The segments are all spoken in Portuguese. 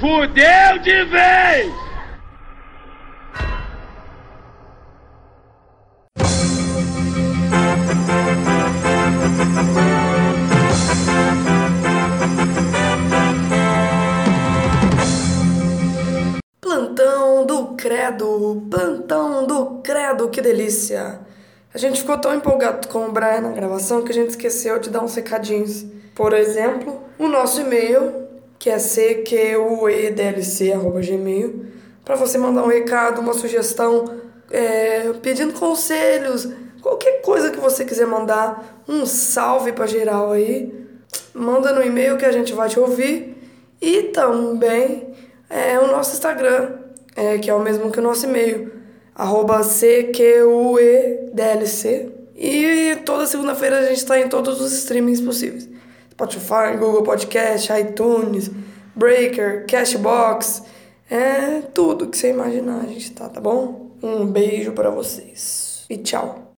Fudeu de vez! Plantão do Credo, plantão do Credo, que delícia! A gente ficou tão empolgado com o Brian na gravação que a gente esqueceu de dar uns recadinhos. Por exemplo, o nosso e-mail, que é cquedlc.gmail, para você mandar um recado, uma sugestão, é, pedindo conselhos, qualquer coisa que você quiser mandar, um salve para geral aí, manda no e-mail que a gente vai te ouvir. E também é o nosso Instagram, é, que é o mesmo que o nosso e-mail, arroba CQUEDLC. E toda segunda-feira a gente está em todos os streamings possíveis. Spotify, Google Podcast, iTunes, Breaker, Cashbox, é tudo que você imaginar a gente tá, tá bom? Um beijo para vocês e tchau.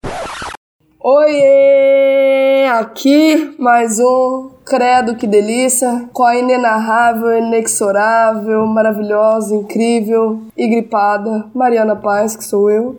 Oiê! Aqui mais um Credo que delícia, com a inenarrável, inexorável, maravilhosa, incrível e gripada Mariana Paz, que sou eu.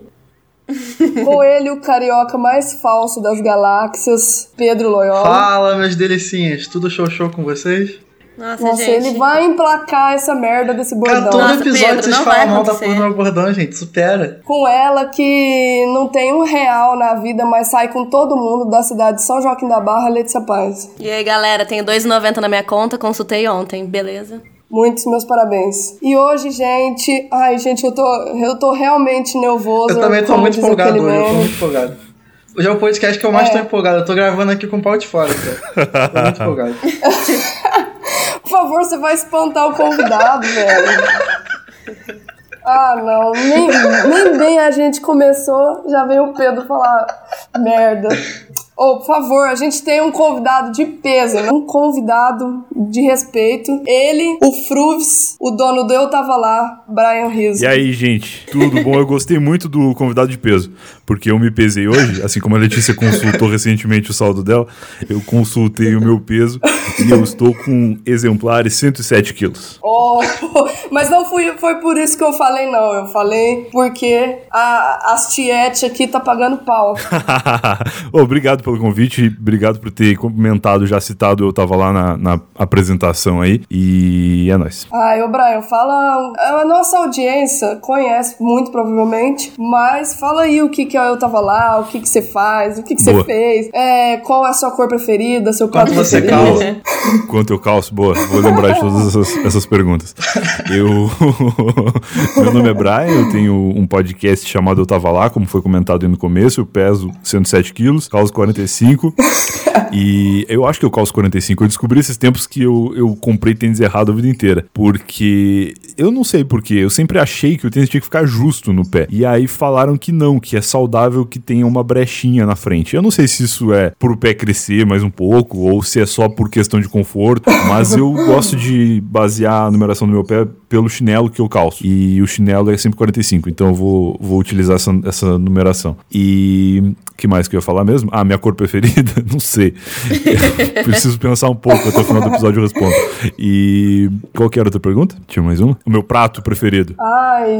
com ele, o carioca mais falso das galáxias, Pedro Loyola. Fala, meus delicinhas, tudo show show com vocês? Nossa, Nossa, gente. ele vai emplacar essa merda desse Cara, bordão. todo Nossa, episódio Pedro, vocês não vai falam mal da porra do meu bordão, gente, supera. Com ela que não tem um real na vida, mas sai com todo mundo da cidade de São Joaquim da Barra, Letícia Paz. E aí, galera, tenho 2,90 na minha conta, consultei ontem, beleza? Muitos meus parabéns. E hoje, gente, ai, gente, eu tô, eu tô realmente nervoso. Eu também tô muito empolgado hoje, eu tô muito empolgado. Hoje é o podcast que eu mais É. tô empolgado, eu tô gravando aqui com o pau de fora, cara. Tô muito empolgado. Por favor, você vai espantar o convidado, velho. Ah, não. Nem, nem bem a gente começou, já veio o Pedro falar merda. Ô, por favor, a gente tem um convidado de peso, né? um convidado de respeito. Ele, o Fruves, o dono do Eu Tava Lá, Brian Rizzo. E aí, gente, tudo bom? Eu gostei muito do convidado de peso, porque eu me pesei hoje, assim como a Letícia consultou recentemente o saldo dela, eu consultei o meu peso e eu estou com exemplares 107 quilos. Oh, mas não fui, foi por isso que eu falei não. Eu falei porque a, as tietes aqui tá pagando pau. Ô, obrigado pelo convite, obrigado por ter comentado, já citado, eu tava lá na, na apresentação aí, e é nóis. Ai, ô Brian, fala. A nossa audiência conhece muito provavelmente, mas fala aí o que que eu tava lá, o que que você faz, o que que você fez, é, qual é a sua cor preferida, seu prato Quanto você calça? Quanto eu calço? Boa, vou lembrar de todas essas, essas perguntas. Eu. Meu nome é Brian, eu tenho um podcast chamado Eu Tava Lá, como foi comentado aí no começo. Eu peso 107 quilos, calço 45. E eu acho que eu calço 45. Eu descobri esses tempos que eu, eu comprei tênis errado a vida inteira. Porque eu não sei porquê. Eu sempre achei que o tênis tinha que ficar justo no pé. E aí falaram que não, que é saudável que tenha uma brechinha na frente. Eu não sei se isso é pro pé crescer mais um pouco ou se é só por questão de conforto. Mas eu gosto de basear a numeração do meu pé pelo chinelo que eu calço. E o chinelo é sempre 45. Então eu vou, vou utilizar essa, essa numeração. E que mais que eu ia falar mesmo? Ah, minha cor preferida? Não sei. Preciso pensar um pouco até o final do episódio eu respondo. E qual que era a outra pergunta? Tinha mais uma? O meu prato preferido. Ai,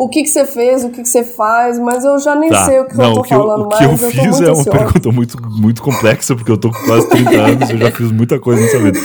o que que você fez, o que que você faz, mas eu já nem Tá. sei o que Não, eu tô o que eu, falando o que mais, eu eu fiz é uma pergunta muito, muito complexa, porque eu tô com quase 30 anos, eu já fiz muita coisa nessa vida.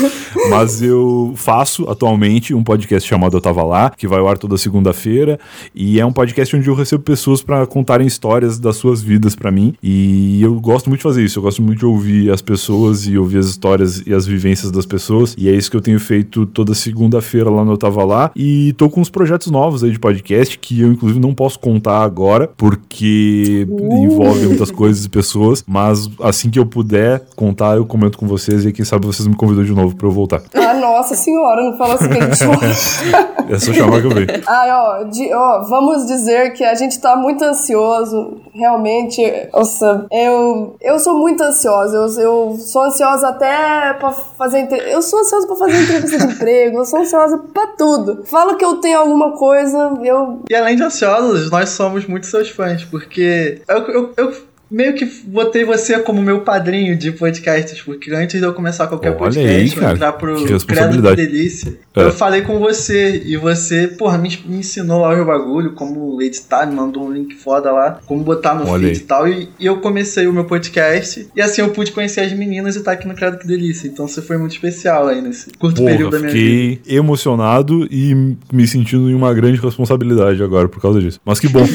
Mas eu faço atualmente um podcast chamado Eu Tava Lá, que vai ao ar toda segunda-feira, e é um podcast onde eu recebo pessoas pra contarem histórias das suas vidas pra mim, e eu gosto muito de fazer isso, eu gosto muito de ouvir as pessoas e ouvir as histórias e as vivências das pessoas, e é isso que eu tenho feito toda segunda-feira lá no Eu Tava Lá, e tô com uns projetos novos aí de podcast, que eu inclusive não posso contar agora, porque envolve muitas coisas e pessoas, mas assim que eu puder contar, eu comento com vocês, e quem sabe vocês me convidam de novo pra eu voltar. Ah, nossa senhora, não fala assim que a gente É só chamar que eu venho. Ai, ó, de- ó, vamos dizer que a gente tá muito ansioso, realmente. Nossa, eu, eu sou muito ansiosa. Eu, eu sou ansiosa até pra fazer. entre- Eu sou ansiosa pra fazer entrevista de emprego, eu sou ansiosa pra tudo. Fala que eu tenho alguma coisa, eu. E além de ansiosos, nós somos muito seus fãs, porque eu, eu, eu meio que botei você como meu padrinho de podcasts, porque antes de eu começar qualquer Olha podcast, aí, entrar pro que Credo de Delícia, É. eu falei com você e você, porra, me, me ensinou lá o bagulho, como editar, me mandou um link foda lá, como botar no Olha feed aí. e tal, e, e eu comecei o meu podcast e assim eu pude conhecer as meninas e estar aqui no Credo que Delícia, então você foi muito especial aí nesse curto período Porra, da minha vida. fiquei emocionado e me sentindo em uma grande responsabilidade agora por causa disso. Mas que bom.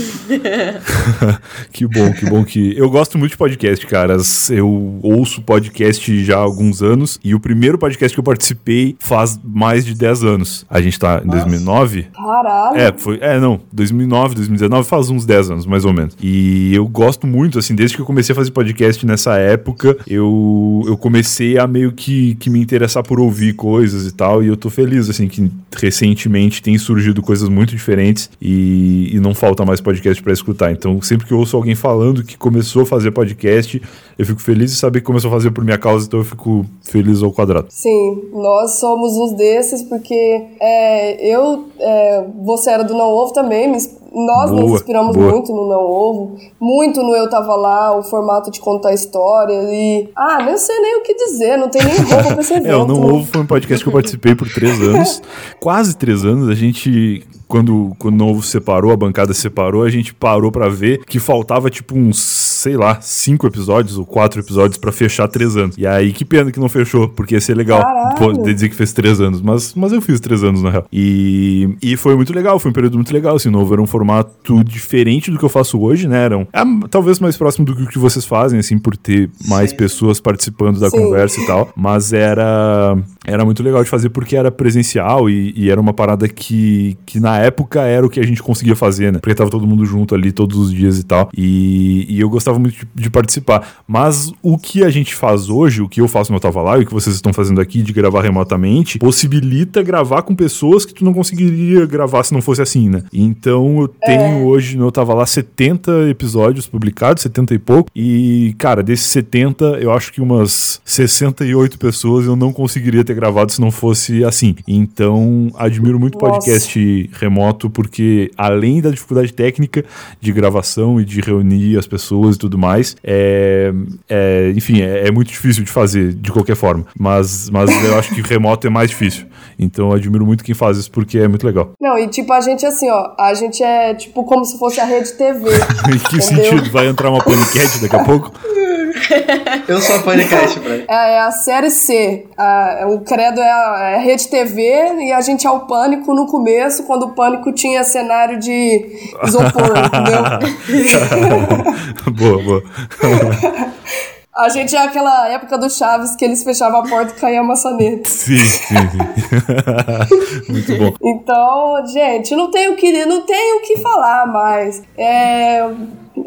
que bom, que bom que. Eu gosto muito de podcast, caras. Eu ouço podcast já há alguns anos e o primeiro podcast que eu participei faz mais de 10 anos. A gente tá em 2009. Caralho. É, foi. É, não. 2009, 2019, faz uns 10 anos, mais ou menos. E eu gosto muito, assim, desde que eu comecei a fazer podcast nessa época, eu, eu comecei a meio que, que me interessar por ouvir coisas e tal. E eu tô feliz, assim, que recentemente tem surgido coisas muito diferentes e, e não falta mais podcast pra escutar. Então, sempre que eu ouço alguém falando que começou a fazer podcast, eu fico feliz de saber que começou a fazer por minha causa, então eu fico feliz ao quadrado. Sim, nós somos uns desses, porque é, eu, é, você era do Não Ovo também, nós nos Boa, inspiramos boa. muito no Não Ovo, muito no Eu Tava Lá, o formato de contar história e... Ah, não sei nem o que dizer, não tem nem roupa pra esse evento. É, o Não né? Ovo foi um podcast que eu participei por três anos. quase três anos. A gente, quando, quando o Não Ovo separou, a bancada separou, a gente parou pra ver que faltava tipo uns, sei lá, cinco episódios ou quatro episódios pra fechar três anos. E aí, que pena que não fechou, porque ia ser legal poder dizer que fez três anos. Mas, mas eu fiz três anos, na real. E, e foi muito legal, foi um período muito legal. Assim, o Novo era um formato diferente do que eu faço hoje, né? Era um, é, talvez mais próximo do que o que vocês fazem, assim, por ter mais Sim. pessoas participando da Sim. conversa e tal. Mas era, era muito legal de fazer porque era presencial e, e era uma parada que, que na época era o que a gente conseguia fazer, né? Porque tava todo mundo junto ali todos os dias e tal. E, e eu gostava muito de, de participar. Mas o que a gente faz hoje, o que eu faço no Eu Tava Lá e o que vocês estão fazendo aqui de gravar remotamente, possibilita gravar com pessoas que tu não conseguiria gravar se não fosse assim, né? Então eu tenho hoje no Eu Tava Lá 70 episódios publicados, 70 e pouco. E, cara, desses 70, eu acho que umas 68 pessoas eu não conseguiria ter gravado se não fosse assim. Então, admiro muito Nossa. podcast remoto, porque além da dificuldade técnica de gravação e de reunir as pessoas e tudo mais, é, é, enfim, é, é muito difícil de fazer de qualquer forma. Mas, mas eu acho que remoto é mais difícil. Então, eu admiro muito quem faz isso porque é muito legal. Não, e tipo, a gente assim, ó, a gente é tipo como se fosse a rede TV. em que Entendeu? sentido? Vai entrar uma paniquete daqui a pouco? Eu sou a podcast pra ele. É, é a série C. A- o Credo é a, é a Rede TV e a gente é o Pânico no começo, quando o Pânico tinha cenário de isopor, entendeu? boa, boa. A gente é aquela época do Chaves que eles fechavam a porta e caía a maçaneta. Sim, sim, sim. muito bom. Então, gente, não tenho que, não tenho o que falar mais. É,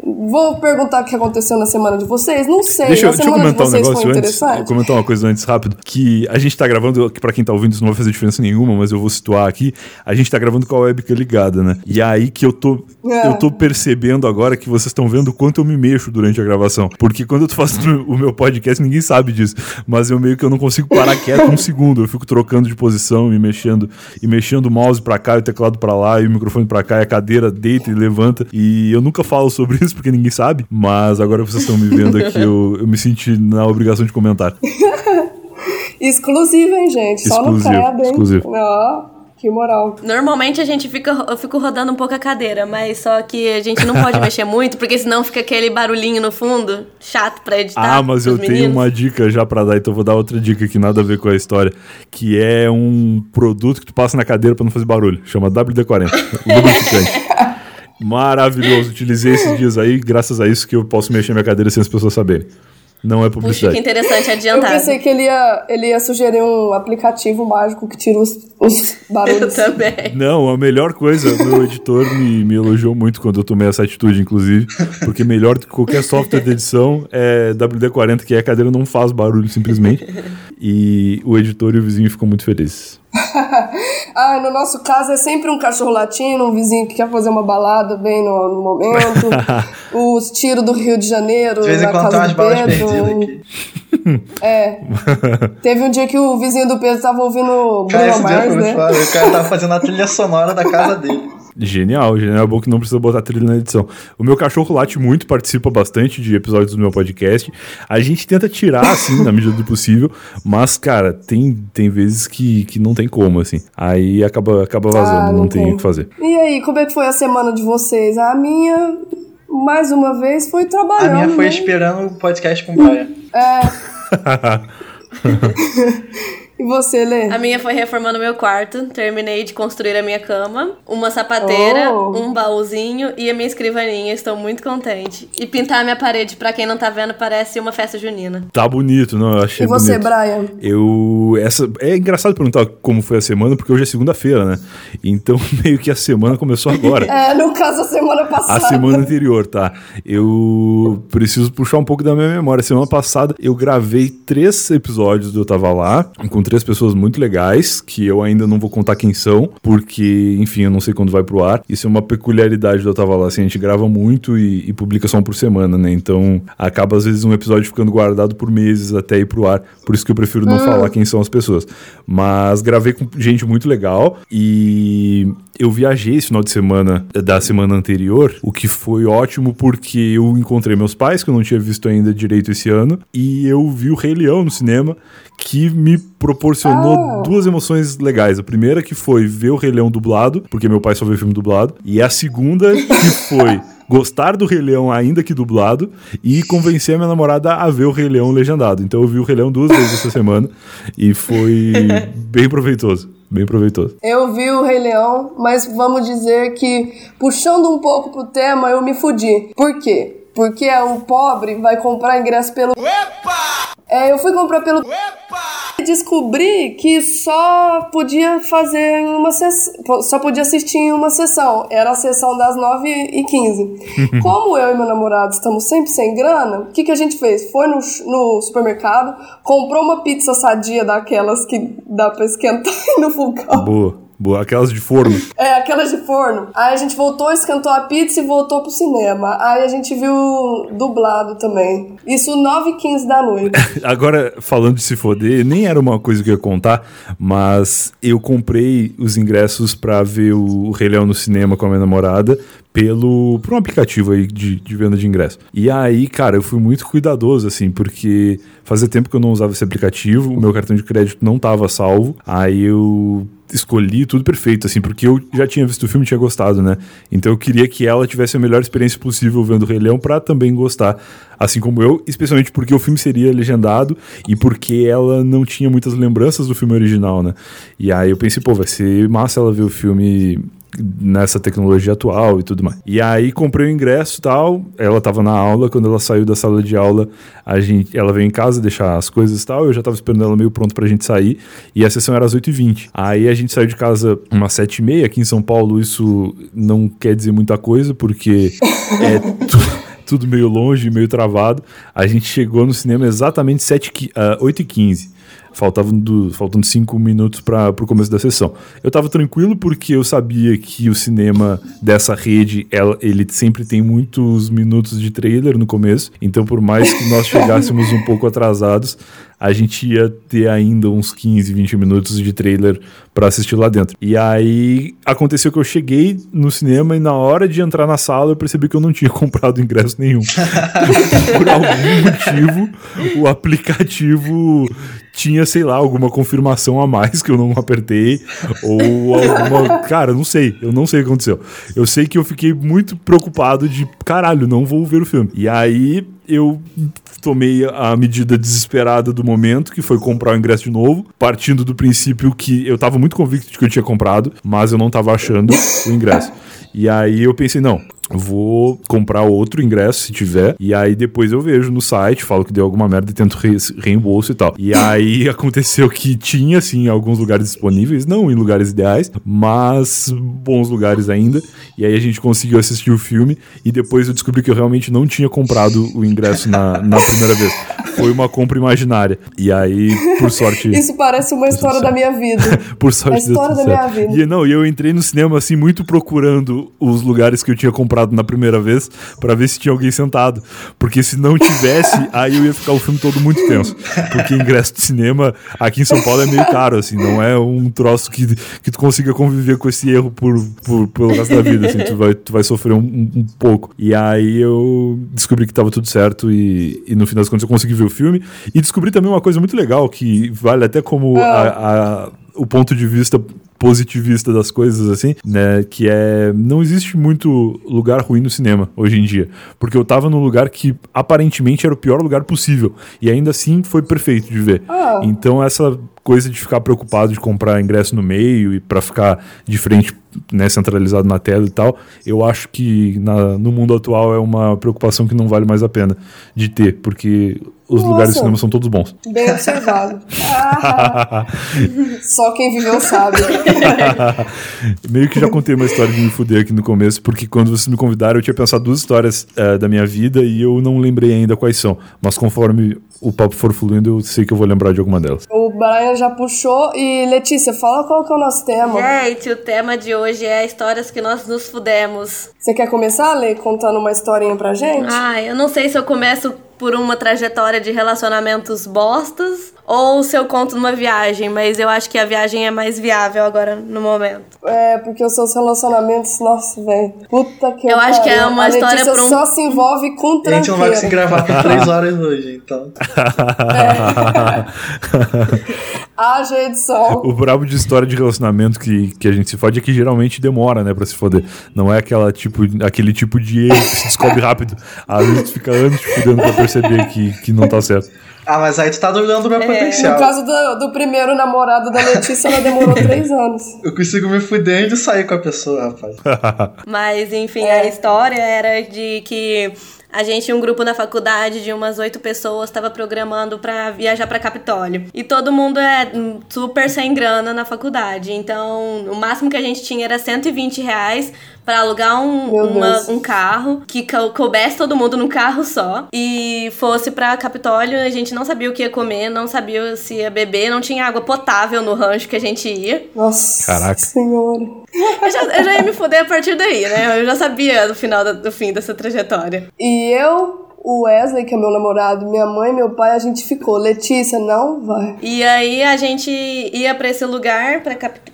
vou perguntar o que aconteceu na semana de vocês. Não sei. Deixa, eu- deixa eu comentar um negócio antes. Comentar uma coisa antes rápido. Que a gente tá gravando, que pra quem tá ouvindo isso não vai fazer diferença nenhuma, mas eu vou situar aqui. A gente tá gravando com a webcam ligada, né? E aí que eu tô. É. Eu tô percebendo agora que vocês estão vendo o quanto eu me mexo durante a gravação. Porque quando eu tô fazendo o meu podcast, ninguém sabe disso. Mas eu meio que eu não consigo parar quieto um segundo. Eu fico trocando de posição, me mexendo, e mexendo o mouse pra cá, e o teclado pra lá, e o microfone pra cá, e a cadeira deita e levanta. E eu nunca falo sobre isso porque ninguém sabe. Mas agora que vocês estão me vendo aqui, eu, eu me senti na obrigação de comentar. Exclusivo, hein, gente? Só no Exclusivo, Credo, hein? exclusivo. Ó, que moral. Normalmente a gente fica, eu fico rodando um pouco a cadeira, mas só que a gente não pode mexer muito, porque senão fica aquele barulhinho no fundo, chato pra editar. Ah, mas eu pros tenho meninos. uma dica já pra dar, então eu vou dar outra dica que nada a ver com a história, que é um produto que tu passa na cadeira pra não fazer barulho, chama WD-40, lubrificante. Maravilhoso, utilizei esses dias aí, graças a isso que eu posso mexer minha cadeira sem as pessoas saberem. Não é Puxa, que publicidade. interessante, Eu adiantado. pensei que ele ia, ele ia sugerir um aplicativo mágico que tira os, os Eu barulhos. também. Não, a melhor coisa, meu editor me, me elogiou muito quando eu tomei essa atitude, inclusive, porque melhor do que qualquer software de edição é WD-40, que a cadeira não faz barulho simplesmente. E o editor e o vizinho ficam muito felizes. Ah, no nosso caso é sempre um cachorro latindo, um vizinho que quer fazer uma balada bem no, no momento. os tiros do Rio de Janeiro De vez em na quando umas do balas Pedro. perdidas aqui. É. Teve um dia que o vizinho do Pedro tava ouvindo Bruno esse dia foi Mars, né? foda. O cara tava fazendo a trilha sonora da casa dele. Genial, genial. É bom que não precisa botar trilha na edição. O meu cachorro late muito, participa bastante de episódios do meu podcast. A gente tenta tirar, assim, na medida do possível, mas, cara, tem, tem vezes que, que não tem como, assim. Aí acaba, acaba vazando, Ah, não, não tem o que fazer. E aí, como é que foi a semana de vocês? A minha, mais uma vez, foi A trabalhando. minha foi né? esperando o podcast com praia. E você, Lê? A minha foi reformando meu quarto. Terminei de construir a minha cama, uma sapateira, Oh. um baúzinho e a minha escrivaninha. Estou muito contente. E pintar a minha parede, pra quem não tá vendo, parece uma festa junina. Tá bonito, não? Eu achei E você, bonito. Brian? Eu. Essa, é engraçado perguntar como foi a semana, porque hoje é segunda-feira, né? Então, meio que a semana começou agora. É, no caso, a semana A passada. semana anterior, tá? Eu preciso puxar um pouco da minha memória. Semana passada eu gravei três episódios do Eu Tava Lá, com três pessoas muito legais, que eu ainda não vou contar quem são, porque, enfim, eu não sei quando vai pro ar. Isso é uma peculiaridade do Eu Tava Lá, assim, a gente grava muito e, e publica só um por semana, né? Então acaba às vezes um episódio ficando guardado por meses até ir pro ar. Por isso que eu prefiro não falar quem são as pessoas. Mas gravei com gente muito legal e eu viajei esse final de semana da semana anterior, o que foi ótimo porque eu encontrei meus pais, que eu não tinha visto ainda direito esse ano, e eu vi o Rei Leão no cinema, que me proporcionou Ah. duas emoções legais. A primeira que foi ver o Rei Leão dublado, porque meu pai só vê filme dublado, e a segunda que foi gostar do Rei Leão ainda que dublado e convencer a minha namorada a ver o Rei Leão legendado. Então eu vi o Rei Leão duas vezes essa semana e foi bem proveitoso, bem proveitoso. Eu vi o Rei Leão, mas vamos dizer que, puxando um pouco pro tema, eu me fudi. Por quê? Porque o pobre vai comprar ingresso pelo. É, eu fui comprar pelo. E descobri que só podia fazer uma sessão. Só podia assistir em uma sessão. Era a sessão das 9h15. Como eu e meu namorado estamos sempre sem grana, o que, que a gente fez? Foi no, no supermercado, comprou uma pizza sadia daquelas que dá pra esquentar no fogão. Boa, boa. Aquelas de forno. É, aquelas de forno. Aí a gente voltou, esquentou a pizza e voltou pro cinema. Aí a gente viu dublado também. Isso 9h15 da noite. Agora, falando de se foder, nem era uma coisa que eu ia contar, mas eu comprei os ingressos pra ver o Rei Leão no cinema com a minha namorada pelo por um aplicativo aí de, de venda de ingresso. E aí, cara, eu fui muito cuidadoso, assim, porque fazia tempo que eu não usava esse aplicativo, o meu cartão de crédito não tava salvo, aí eu escolhi tudo perfeito, assim, porque eu já tinha visto o filme e tinha gostado, né? Então eu queria que ela tivesse a melhor experiência possível vendo o Rei Leão pra também gostar, assim como eu, especialmente porque o filme seria legendado e porque ela não tinha muitas lembranças do filme original, né? E aí eu pensei, pô, vai ser massa ela ver o filme nessa tecnologia atual e tudo mais. E aí comprei o ingresso tal, ela tava na aula, quando ela saiu da sala de aula, a gente, ela veio em casa deixar as coisas e tal, eu já tava esperando ela meio pronto pra gente sair, e a sessão era às 8h20. Aí a gente saiu de casa umas 7h30, aqui em São Paulo isso não quer dizer muita coisa, porque é tu- tudo meio longe, meio travado. A gente chegou no cinema exatamente 7, qui- ah, 8h15. Faltavam do, faltando cinco minutos para o começo da sessão. Eu tava tranquilo porque eu sabia que o cinema dessa rede, ela, ele sempre tem muitos minutos de trailer no começo. Então, por mais que nós chegássemos um pouco atrasados, a gente ia ter ainda uns 15, 20 minutos de trailer para assistir lá dentro. E aí aconteceu que eu cheguei no cinema e na hora de entrar na sala eu percebi que eu não tinha comprado ingresso nenhum. Por algum motivo, o aplicativo tinha, sei lá, alguma confirmação a mais que eu não apertei ou alguma, cara, não sei, eu não sei o que aconteceu. Eu sei que eu fiquei muito preocupado de, caralho, não vou ver o filme. E aí eu tomei a medida desesperada do momento, que foi comprar o ingresso de novo, partindo do princípio que eu tava muito convicto de que eu tinha comprado, mas eu não tava achando o ingresso. E aí eu pensei, não, vou comprar outro ingresso se tiver, e aí depois eu vejo no site, falo que deu alguma merda e tento re reembolso e tal. E aí aconteceu que tinha, sim, alguns lugares disponíveis, não em lugares ideais, mas bons lugares ainda. E aí a gente conseguiu assistir o filme, e depois eu descobri que eu realmente não tinha comprado o ingresso na, na primeira vez. Foi uma compra imaginária. E aí, por sorte. Isso parece uma história da minha vida. Por sorte A história da minha vida. E não, e eu entrei no cinema assim muito procurando os lugares que eu tinha comprado sentado na primeira vez pra ver se tinha alguém sentado. Porque se não tivesse, aí eu ia ficar o filme todo muito tenso. Porque ingresso de cinema aqui em São Paulo é meio caro, assim, não é um troço que, que tu consiga conviver com esse erro por, por, pelo resto da vida, assim, tu vai, tu vai sofrer um, um, pouco. E aí eu descobri que tava tudo certo e, e no fim das contas eu consegui ver o filme. E descobri também uma coisa muito legal, que vale até como a, a, o ponto de vista positivista das coisas, assim, né? Que é. Não existe muito lugar ruim no cinema hoje em dia. Porque eu tava num lugar que aparentemente era o pior lugar possível. E ainda assim foi perfeito de ver. Ah. Então essa coisa de ficar preocupado de comprar ingresso no meio e para ficar de frente né, centralizado na tela e tal, eu acho que na, no mundo atual é uma preocupação que não vale mais a pena de ter, porque os Nossa. lugares de cinema são todos bons. Bem observado. Ah, só quem viveu sabe. Meio que já contei uma história de me fuder aqui no começo, porque quando vocês me convidaram eu tinha pensado duas histórias eh, da minha vida e eu não lembrei ainda quais são. Mas conforme o papo for fluindo, eu sei que eu vou lembrar de alguma delas. O Brian já puxou. E Letícia, fala qual que é o nosso tema. Gente, o tema de hoje é histórias que nós nos fudemos. Você quer começar, Lê, contando uma historinha pra gente? Ah, eu não sei se eu começo por uma trajetória de relacionamentos bostas ou se eu conto numa viagem, mas eu acho que a viagem é mais viável agora no momento. É, porque os seus relacionamentos, nossa, velho. Puta que Eu acho que é pariu. uma A história Letícia pra um- só se envolve com a gente não vai conseguir gravar por três horas hoje, então. Haja edição. O brabo de história de relacionamento que, que a gente se fode é que geralmente demora, né, pra se foder. Não é aquela tipo, aquele tipo de erro que se descobre rápido. Às vezes tu fica anos te fudendo pra perceber que, que não tá certo. Ah, mas aí tu tá duvidando do meu No potencial. caso do, do primeiro namorado da Letícia, ela demorou três anos. Eu consigo me fuder e sair com a pessoa, rapaz. Mas, enfim, É. a história era de que a gente, um grupo na faculdade de umas oito pessoas, estava programando pra viajar pra Capitólio. E todo mundo é super sem grana na faculdade. Então, o máximo que a gente tinha era 120 reais pra alugar um, uma- um carro que cou- coubesse todo mundo num carro só e fosse pra Capitólio. A gente não sabia o que ia comer, não sabia se ia beber, não tinha água potável no rancho que a gente ia. Nossa Caraca. senhora. Eu já, eu já ia me fuder a partir daí, né? Eu já sabia do final da- do fim dessa trajetória. E eu, o Wesley, que é meu namorado, minha mãe meu pai, a gente ficou. Letícia, não vai. E aí a gente ia pra esse lugar,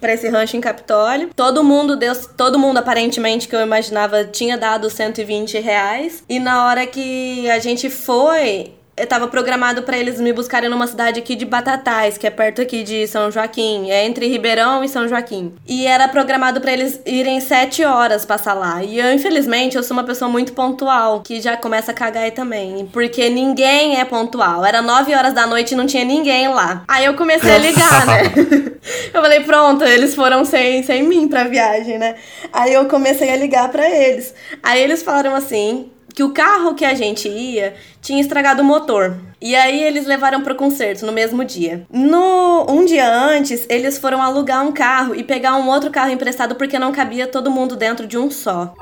pra esse rancho em Capitólio. Todo mundo deu, todo mundo aparentemente que eu imaginava tinha dado 120 reais. E na hora que a gente foi, eu tava programado pra eles me buscarem numa cidade aqui de Batatais, que é perto aqui de São Joaquim, é entre Ribeirão e São Joaquim. E era programado pra eles irem sete horas passar lá. E eu, infelizmente, eu sou uma pessoa muito pontual, que já começa a cagar aí também, porque ninguém é pontual. Era nove horas da noite e não tinha ninguém lá. Aí eu comecei a ligar, né? eu falei, pronto, eles foram sem, sem mim pra viagem, né? Aí eu comecei a ligar pra eles. Aí eles falaram assim, que o carro que a gente ia tinha estragado o motor. E aí eles levaram pro concerto no mesmo dia. No um dia antes, eles foram alugar um carro e pegar um outro carro emprestado porque não cabia todo mundo dentro de um só.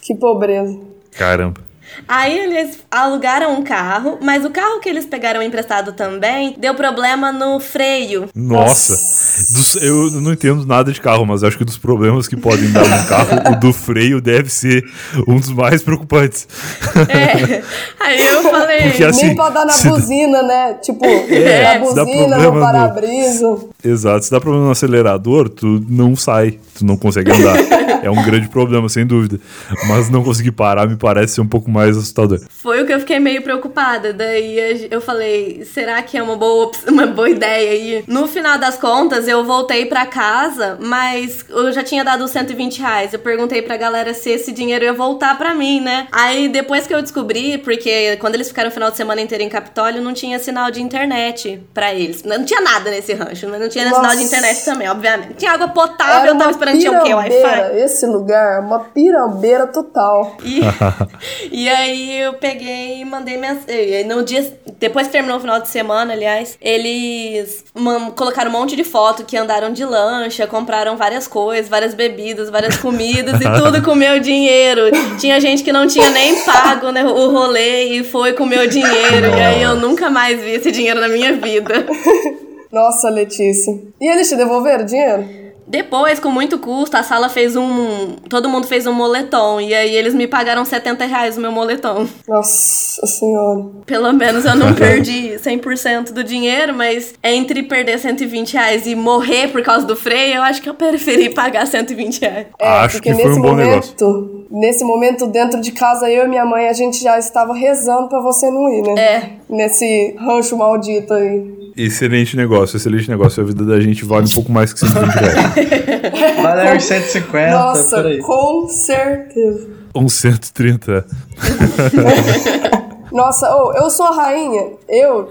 Que pobreza. Caramba. Aí eles alugaram um carro, mas o carro que eles pegaram emprestado também deu problema no freio. Nossa. Dos- eu não entendo nada de carro, mas acho que dos problemas que podem dar num carro, o do freio deve ser um dos mais preocupantes. É. Aí eu falei. Porque assim, Nem pra dar na buzina, né? Tipo, É, na buzina, problema no no- para-brisa. Exato. Se dá problema no acelerador, tu não sai, tu não consegue andar. É um grande problema, sem dúvida. Mas não conseguir parar me parece ser um pouco mais assustador. Foi o que eu fiquei meio preocupada. Daí eu falei, será que é uma boa, uma boa ideia? E no final das contas, eu voltei pra casa, mas eu já tinha dado os 120 reais. Eu perguntei pra galera se esse dinheiro ia voltar pra mim, né? Aí depois que eu descobri, porque quando eles ficaram o final de semana inteiro em Capitólio, não tinha sinal de internet pra eles. Não tinha nada nesse rancho, mas não tinha Nossa. sinal de internet também, obviamente. Tinha água potável, Era eu tava esperando tinha o quê? Wi-Fi? pirambeira, esse lugar, uma pirambeira total. E, e aí eu peguei e mandei minhas. e No dia. Depois que terminou o final de semana, aliás, eles colocaram um monte de foto que andaram de lancha, compraram várias coisas, várias bebidas, várias comidas e tudo com meu dinheiro. Tinha gente que não tinha nem pago né, o rolê e foi com meu dinheiro. E aí eu nunca mais vi esse dinheiro na minha vida. Nossa, Letícia. E eles te devolveram o dinheiro? Depois, com muito custo, a sala fez um. Todo mundo fez um moletom. E aí eles me pagaram 70 reais o meu moletom. Nossa senhora. Pelo menos eu não perdi 100% do dinheiro, mas entre perder 120 reais e morrer por causa do freio, eu acho que eu preferi pagar 120 reais. É, Acho porque que foi um bom momento, nesse momento, dentro de casa, eu e minha mãe, a gente já estava rezando pra você não ir, né? É. Nesse rancho maldito aí. Excelente negócio, excelente negócio. A vida da gente vale um pouco mais que 120 reais. Vale uns 150, Nossa, com certeza. Uns 130. Nossa, ô, eu sou a rainha. Eu,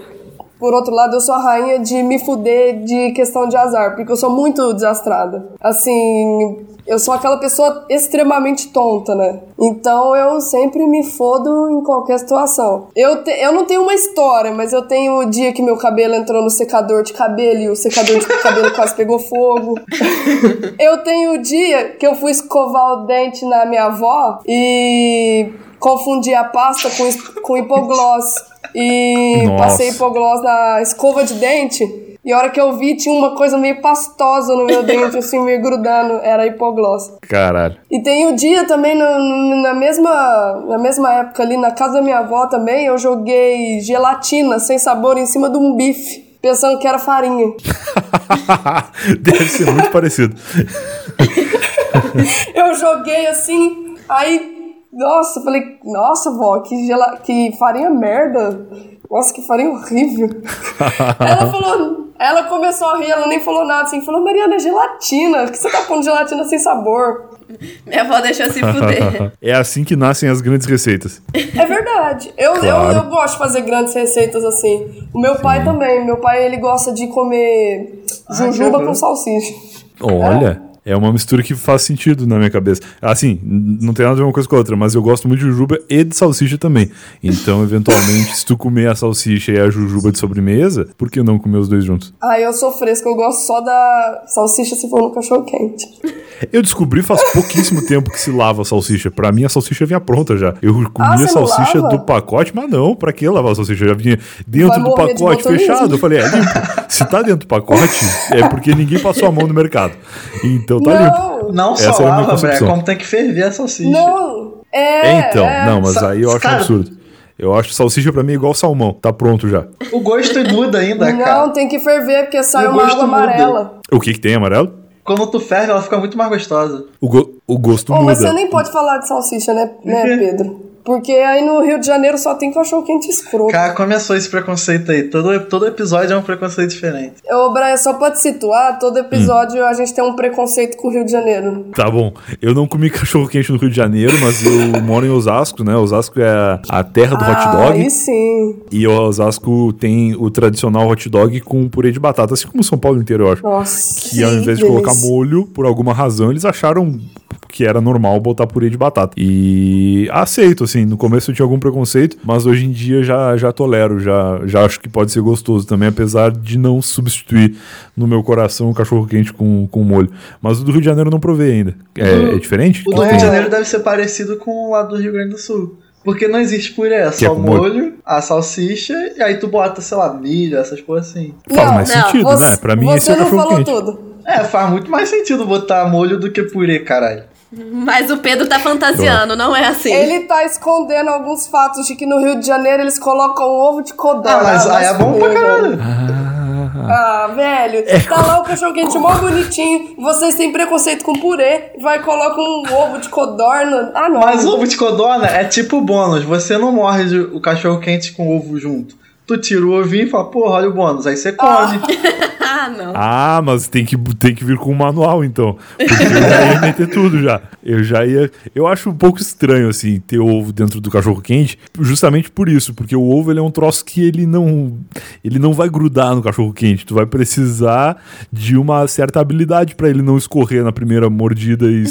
por outro lado, eu sou a rainha de me fuder de questão de azar, porque eu sou muito desastrada. Assim, eu sou aquela pessoa extremamente tonta, né? Então eu sempre me fodo em qualquer situação. Eu, te- eu não tenho uma história, mas eu tenho o dia que meu cabelo entrou no secador de cabelo e o secador de cabelo quase pegou fogo. Eu tenho o dia que eu fui escovar o dente na minha avó e confundi a pasta com, com. E Nossa. passei hipoglós na escova de dente. E a hora que eu vi, tinha uma coisa meio pastosa no meu dente, assim, meio grudando. Era hipoglós. Caralho. E tem o dia também, no- no- na, mesma, na mesma época ali, na casa da minha avó também, eu joguei gelatina sem sabor em cima de um bife, pensando que era farinha. Deve ser muito parecido. Eu joguei assim, aí, nossa, eu falei, nossa, vó, que, gela, que farinha merda. Nossa, que farinha horrível. ela falou, ela começou a rir, ela nem falou nada assim, falou, Mariana, é gelatina, por que você tá pondo gelatina sem sabor? Minha avó deixou se fuder. É assim que nascem as grandes receitas. É verdade. Eu, Claro. eu, eu gosto de fazer grandes receitas assim. O meu pai também. Meu pai, ele gosta de comer jujuba que com salsicha. Olha, é uma mistura que faz sentido na minha cabeça. Assim, não tem nada a ver uma coisa com a outra, mas eu gosto muito de jujuba e de salsicha também. Então, eventualmente, se tu comer a salsicha e a jujuba de sobremesa, por que não comer os dois juntos? Ah, eu sou fresca. Eu gosto só da salsicha se for no cachorro quente. Eu descobri faz pouquíssimo tempo que se lava a salsicha. Pra mim, a salsicha vinha pronta já. Eu comia Ah, não salsicha do pacote, mas não, pra que lavar a salsicha? Já vinha dentro do de pacote fechado. Eu falei, é limpo. Se tá dentro do pacote, é porque ninguém passou a mão no mercado. Então tá limpo. não, Não Essa só é lava, Bré, concepção. como tem que ferver a salsicha. não. É, então, é. não, mas Sa- aí eu acho um cara- absurdo. Eu acho salsicha pra mim igual salmão. Tá pronto já. O gosto muda ainda, cara. Não, tem que ferver, porque sai o uma água muda. amarela. O que que tem amarelo? Quando tu ferve, ela fica muito mais gostosa. O, go- o gosto Ô, muda. mas você nem pode falar de salsicha, né, né Pedro? Porque aí no Rio de Janeiro só tem cachorro quente escroto. Cara, começou esse preconceito aí. Todo, todo episódio é um preconceito diferente. Ô, Brian, só pra te situar, todo episódio a gente tem um preconceito com o Rio de Janeiro. Tá bom. Eu não comi cachorro quente no Rio de Janeiro, mas eu moro em Osasco, né? Osasco é a- terra do hot Ah, dog. aí sim. E Osasco tem o tradicional hot dog com purê de batata, assim como São Paulo inteiro, eu acho. Nossa. Que ao invés de colocar molho, por alguma razão, eles acharam que era normal botar purê de batata. E aceito, assim, no começo eu tinha algum preconceito, mas hoje em dia já, já tolero, já, já acho que pode ser gostoso também, apesar de não substituir no meu coração o cachorro quente com, com molho. Mas o do Rio de Janeiro eu não provei ainda. É, é diferente? O do Rio de Janeiro deve ser parecido com o lá do Rio Grande do Sul. Porque não existe purê, é é só o molho. molho, a salsicha, e aí tu bota, sei lá, milho, essas coisas assim. Faz Não, mais não, sentido, Você, né? Pra mim esse é o não cachorro quente. tudo. É, faz muito mais sentido botar molho do que purê, caralho. Mas o Pedro tá fantasiando, não é assim. Ele tá escondendo alguns fatos de que no Rio de Janeiro eles colocam ovo de codorna. Ah, mas aí é bom pra caralho. Ah, velho, tá lá o cachorro quente mó bonitinho. Vocês têm preconceito com purê. Vai coloca um ovo de codorna. Ah, não. Mas ovo de codorna é tipo bônus. Você não morde o cachorro quente com ovo junto. Tu tira o ovinho e fala, porra, olha o bônus. Aí você come. Ah, não. Ah, mas tem que, tem que vir com o manual, então. Porque eu já ia meter tudo já. Eu já ia. Eu acho um pouco estranho, assim, ter ovo dentro do cachorro quente, justamente por isso, porque o ovo ele é um troço que ele não. Ele não vai grudar no cachorro quente. Tu vai precisar de uma certa habilidade pra ele não escorrer na primeira mordida e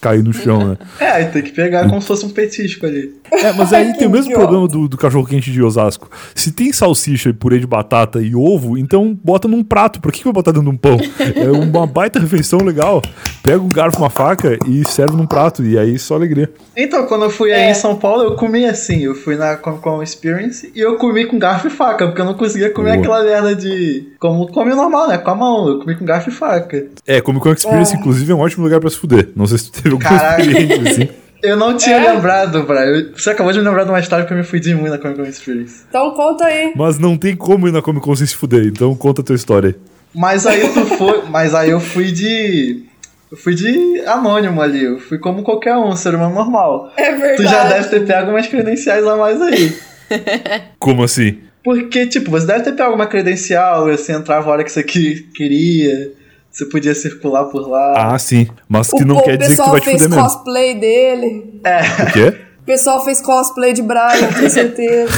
cair no chão, né? É, tem que pegar como se fosse um petisco ali. É, mas aí tem o mesmo idiota. problema do, do cachorro-quente de Osasco. Se tem salsicha e purê de batata e ovo, então bota num prato. Por que, que vai botar dentro de um pão? É uma baita refeição legal. Pega um garfo, uma faca e serve num prato. E aí só alegria. Então, quando eu fui aí em São Paulo, eu comi assim. Eu fui na Comic Con Experience e eu comi com garfo e faca, porque eu não conseguia comer Boa. aquela merda de. Como come normal, né? Com a mão. Eu comi com garfo e faca. É, Comic Con Experience, inclusive, é um ótimo lugar pra se fuder. Não sei se tu teve alguma Caraca. experiência assim. Eu não tinha É? lembrado, Brian. Você acabou de me lembrar de uma história que eu me fudi muito na Comic Con Experience. Então conta aí. Mas não tem como ir na Comic Con sem se fuder. Então conta a tua história aí. Mas aí tu foi. Mas aí eu fui de. Eu fui de anônimo ali. Eu fui como qualquer um, ser humano normal. É verdade. Tu já deve ter pego umas credenciais a mais aí. Como assim? Porque, tipo, você deve ter pego alguma credencial, você entrava a hora que você que- queria, você podia circular por lá. Ah, sim. Mas que o, não o quer dizer que tu pessoal vai te fez fuder mesmo. cosplay dele. O quê? O pessoal fez cosplay de Brian, tenho certeza.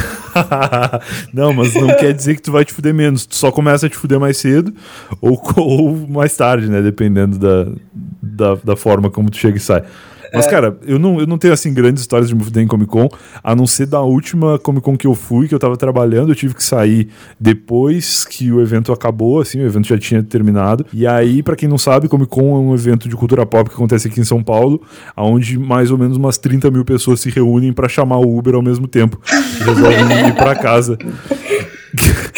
não, mas não quer dizer que tu vai te fuder menos. Tu só começa a te fuder mais cedo ou, ou mais tarde, né? Dependendo da, da, da forma como tu chega e sai. Mas, cara, eu não, eu não tenho, assim, grandes histórias de fuder em Comic Con, a não ser da última Comic Con que eu fui, que eu tava trabalhando, eu tive que sair depois que o evento acabou, assim, o evento já tinha terminado. E aí, pra quem não sabe, Comic Con é um evento de cultura pop que acontece aqui em São Paulo, onde mais ou menos umas 30 mil pessoas se reúnem pra chamar o Uber ao mesmo tempo. E resolvem ir pra casa.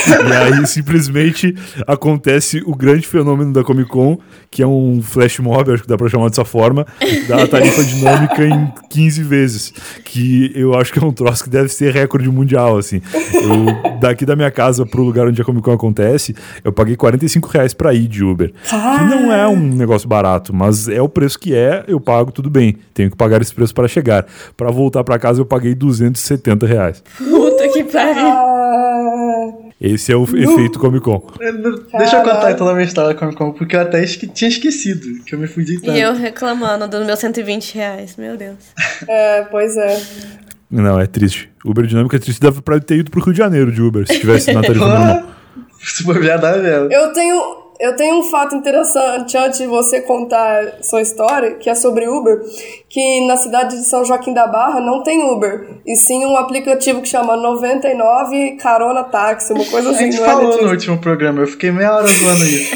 E aí simplesmente acontece o grande fenômeno da Comic Con, que é um flash mob, acho que dá pra chamar dessa forma, da tarifa dinâmica em 15 vezes. Que eu acho que é um troço que deve ser recorde mundial, assim. Eu, daqui da minha casa pro lugar onde a Comic Con acontece, eu paguei 45 reais pra ir de Uber. Que não é um negócio barato, mas é o preço que é, eu pago tudo bem. Tenho que pagar esse preço para chegar. Pra voltar pra casa eu paguei 270 reais. Puta que pariu. Esse é o efeito Comic Con. Deixa eu contar toda a minha história da Comic Con, porque eu até esque- tinha esquecido que eu me fudi tanto. E eu reclamando dos meus 120 reais, meu Deus. é, pois é. Não, é triste. Uber Dinâmica é triste. Dava pra ter ido pro Rio de Janeiro de Uber, se tivesse na tarifa normal. Se bobear, dá mesmo. Eu tenho, eu tenho um fato interessante antes de você contar sua história, que é sobre Uber, que na cidade de São Joaquim da Barra não tem Uber, e sim um aplicativo que chama 99 Carona Táxi, uma coisa A assim, gente não é, falou no último programa, eu fiquei meia hora zoando isso.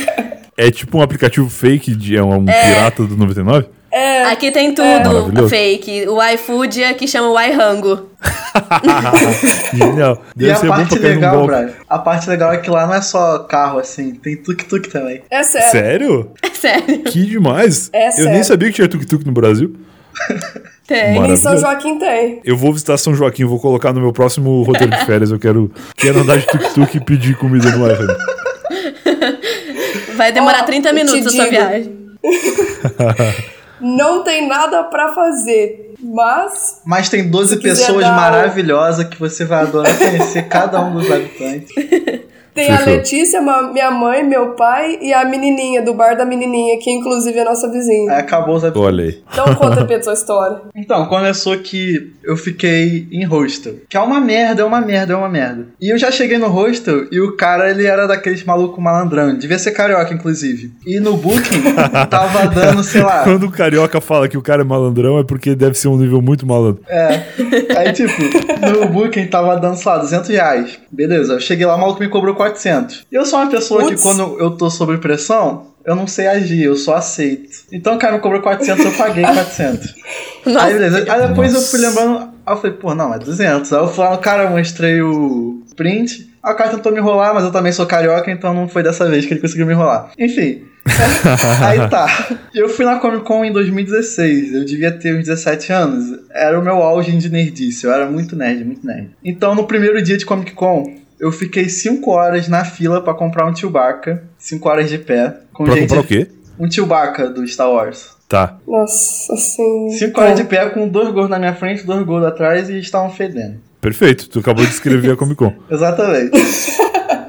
É tipo um aplicativo fake de é um pirata do 99? É, Aqui tem tudo Maravilhoso. fake. O iFood é que chama o iHango. Genial. E Deve a ser bom parte legal. Brian, a parte legal é que lá não é só carro assim, tem tuk-tuk também. é sério. Sério? Sério. Que demais. É Eu sério. nem sabia que tinha tuk-tuk no Brasil. Tem. Em São. Joaquim tem. Eu vou visitar São Joaquim, vou colocar no meu próximo roteiro de férias. Eu quero, quero andar de tuk-tuk e pedir comida no iPhone. Vai demorar Ó, 30 eu te minutos a sua viagem. Não tem nada pra fazer, mas Mas tem 12 Se quiser pessoas maravilhosas que você vai adorar conhecer cada um dos habitantes. tem a Fechou. Letícia, ma- minha mãe, meu pai e a menininha do bar da menininha, que inclusive é nossa vizinha. Aí acabou os habitantes. Olha aí. Então conta, Pedro, sua história. Então, começou que eu fiquei em hostel. Que é uma merda, é uma merda, é uma merda. E eu já cheguei no hostel e o cara, ele era daqueles maluco malandrão. Devia ser carioca, inclusive. E no booking, tava dando, sei lá... Quando o carioca fala que o cara é malandrão, é porque deve ser um nível muito malandro. É. Aí, tipo, no booking tava dando, sei lá, 200 reais. Beleza, eu cheguei lá, o maluco me cobrou 400. E eu sou uma pessoa que Putz. quando eu tô sob pressão, eu não sei agir, eu só aceito. Então o cara me cobrou 400, eu paguei 400. Nossa. Aí, beleza. Aí depois Nossa. eu fui lembrando, aí eu falei, pô, não, é 200. Aí eu fui lá no cara, eu mostrei o print. Aí o cara tentou me enrolar, mas eu também sou carioca, então não foi dessa vez que ele conseguiu me enrolar. Enfim. Aí tá. Eu fui na Comic Con em 2016. Eu devia ter uns 17 anos. Era o meu auge de nerdice. Eu era muito nerd, muito nerd. Então, no primeiro dia de Comic Con, eu fiquei 5 horas na fila pra comprar um Chewbacca. 5 horas de pé. Com Pra gente... comprar o quê? Um Chewbacca do Star Wars. Tá. Nossa, assim. 5 horas de pé com dois gordos na minha frente, dois gordos atrás e estavam fedendo. Perfeito. Tu acabou de escrever a Comic Con. Exatamente.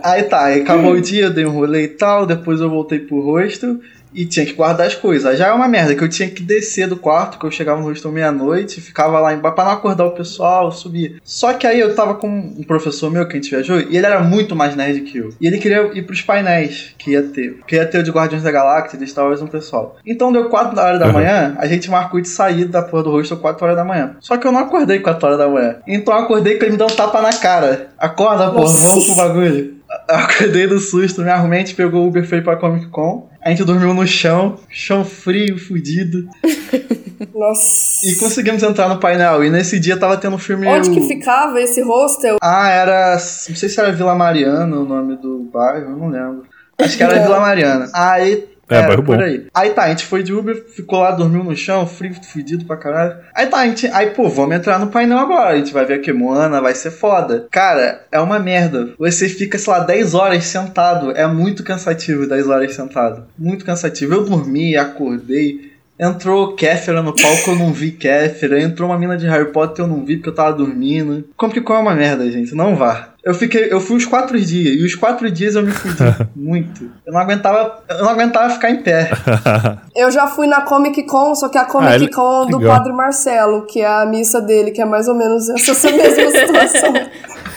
aí tá, aí acabou o dia, eu dei um rolê e tal, depois eu voltei pro rosto. E tinha que guardar as coisas. Já é uma merda, que eu tinha que descer do quarto, que eu chegava no hostel meia-noite, ficava lá embaixo pra não acordar o pessoal, subir. Só que aí eu tava com um professor meu que a gente viajou, e ele era muito mais nerd que eu. E ele queria ir pros painéis que ia ter. Que ia ter o de Guardiões da Galáxia, de Star Wars um pessoal. Então deu 4 horas da Uhum. manhã, a gente marcou de sair da porra do hostel 4 horas da manhã. Só que eu não acordei 4 horas da manhã. Então eu acordei com ele me dando um tapa na cara. Acorda, porra, vamos pro bagulho. Eu acordei do susto, me arrumei, a gente pegou o Uber foi pra Comic Con. A gente dormiu no chão, chão frio, fudido. Nossa. E conseguimos entrar no painel. E nesse dia tava tendo um filme. Onde que ficava esse hostel? Ah, era. Não sei se era Vila Mariana o nome do bairro, eu não lembro. Acho que era É. Vila Mariana. Aí. É, era bairro bom. aí. Aí tá, a gente foi de Uber, ficou lá, dormiu no chão, frio, fudido pra caralho. Aí tá, a gente. Aí, pô, vamos entrar no painel agora. A gente vai ver a Kimoana, vai ser foda. Cara, é uma merda. Você fica, sei lá, 10 horas sentado. É muito cansativo 10 horas sentado. Muito cansativo. Eu dormi, acordei. Entrou Kéfera no palco, eu não vi Kéfera. Entrou uma mina de Harry Potter, eu não vi porque eu tava dormindo. Complicou é uma merda, gente. Não vá. Eu fiquei, eu fui os quatro dias, e os quatro dias eu me fudi muito. Eu não aguentava, eu não aguentava ficar em pé. Eu já fui na Comic Con, só que a Ah, Comic ele- Con do legal. Padre Marcelo, que é a missa dele, que é mais ou menos essa mesma situação.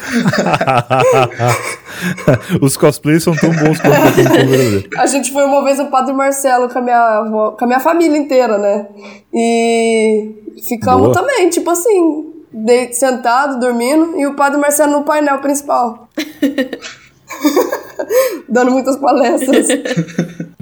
Os cosplays são tão bons quanto a verdadeira. A gente foi uma vez no Padre Marcelo com a minha, avó- com a minha família inteira, né? E ficamos Boa. também, tipo assim, de, sentado, dormindo, e o Padre Marcelo no painel principal. Dando muitas palestras.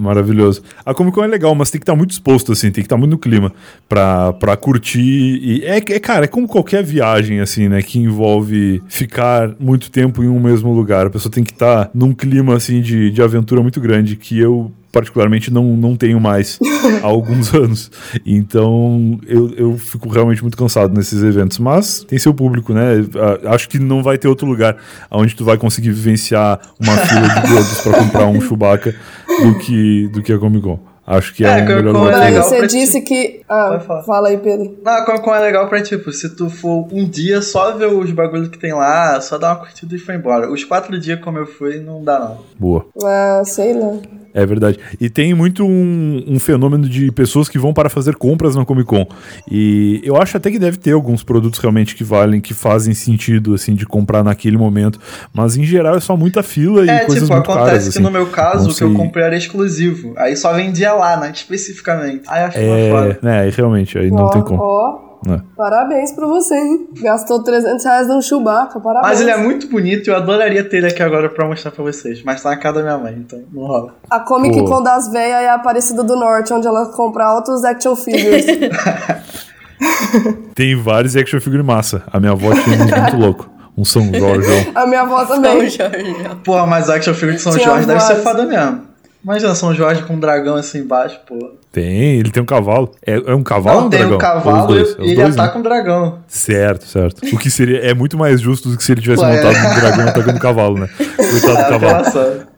Maravilhoso. A Comic Con é legal, mas tem que estar muito exposto, assim, tem que estar muito no clima pra, pra curtir. E é, é, cara, é como qualquer viagem, assim, né, que envolve ficar muito tempo em um mesmo lugar. A pessoa tem que estar num clima, assim, de, de aventura muito grande, que eu particularmente não, não tenho mais há alguns anos. Então eu, eu fico realmente muito cansado nesses eventos. Mas tem seu público, né? Acho que não vai ter outro lugar onde tu vai conseguir vivenciar uma fila de gordos pra comprar um Chewbacca do que, do que a Comic Con. Acho que é, É, o Comic melhor Con lugar. é legal Você pra disse que. Ah, fala aí, Pedro. Não, a Comic Con é legal pra, tipo, se tu for um dia só ver os bagulhos que tem lá, só dar uma curtida e foi embora. Os quatro dias como eu fui, não dá não. Boa. Ah, sei lá. É verdade. E tem muito um, um fenômeno de pessoas que vão para fazer compras na Comic Con. E eu acho até que deve ter alguns produtos realmente que valem, que fazem sentido, assim, de comprar naquele momento. Mas em geral é só muita fila e É, coisas tipo, muito acontece caras. que assim. no meu caso, o que eu comprei era exclusivo. Aí só vendia lá, né? Especificamente. Aí eu acho uma É, foda. né, realmente, aí não tem como. ó, né. parabéns pra você, hein? Gastou 300 reais num Chewbacca, parabéns. Mas ele é muito bonito e eu adoraria ter ele aqui agora pra mostrar pra vocês. Mas tá na casa da minha mãe, então não rola. A Comic Pô. Con das Véias é a Aparecida do Norte, onde ela compra altos action figures. Tem vários action figure massa. A minha avó tinha uns muito louco. Um São Jorge. a minha avó São também. Jorge. Porra, mas o action figure de São Tinha Jorge deve ser vários. foda mesmo. Imagina São Jorge com um dragão assim embaixo, pô. Tem, ele tem um cavalo. É, é um cavalo ou Não, um tem dragão? o cavalo Ou os dois? e É ele dois, né? ataca um dragão. Certo, certo. O que seria é muito mais justo do que se ele tivesse Ué. montado um dragão atacando um cavalo, né? Coitado do É, cavalo. apelação.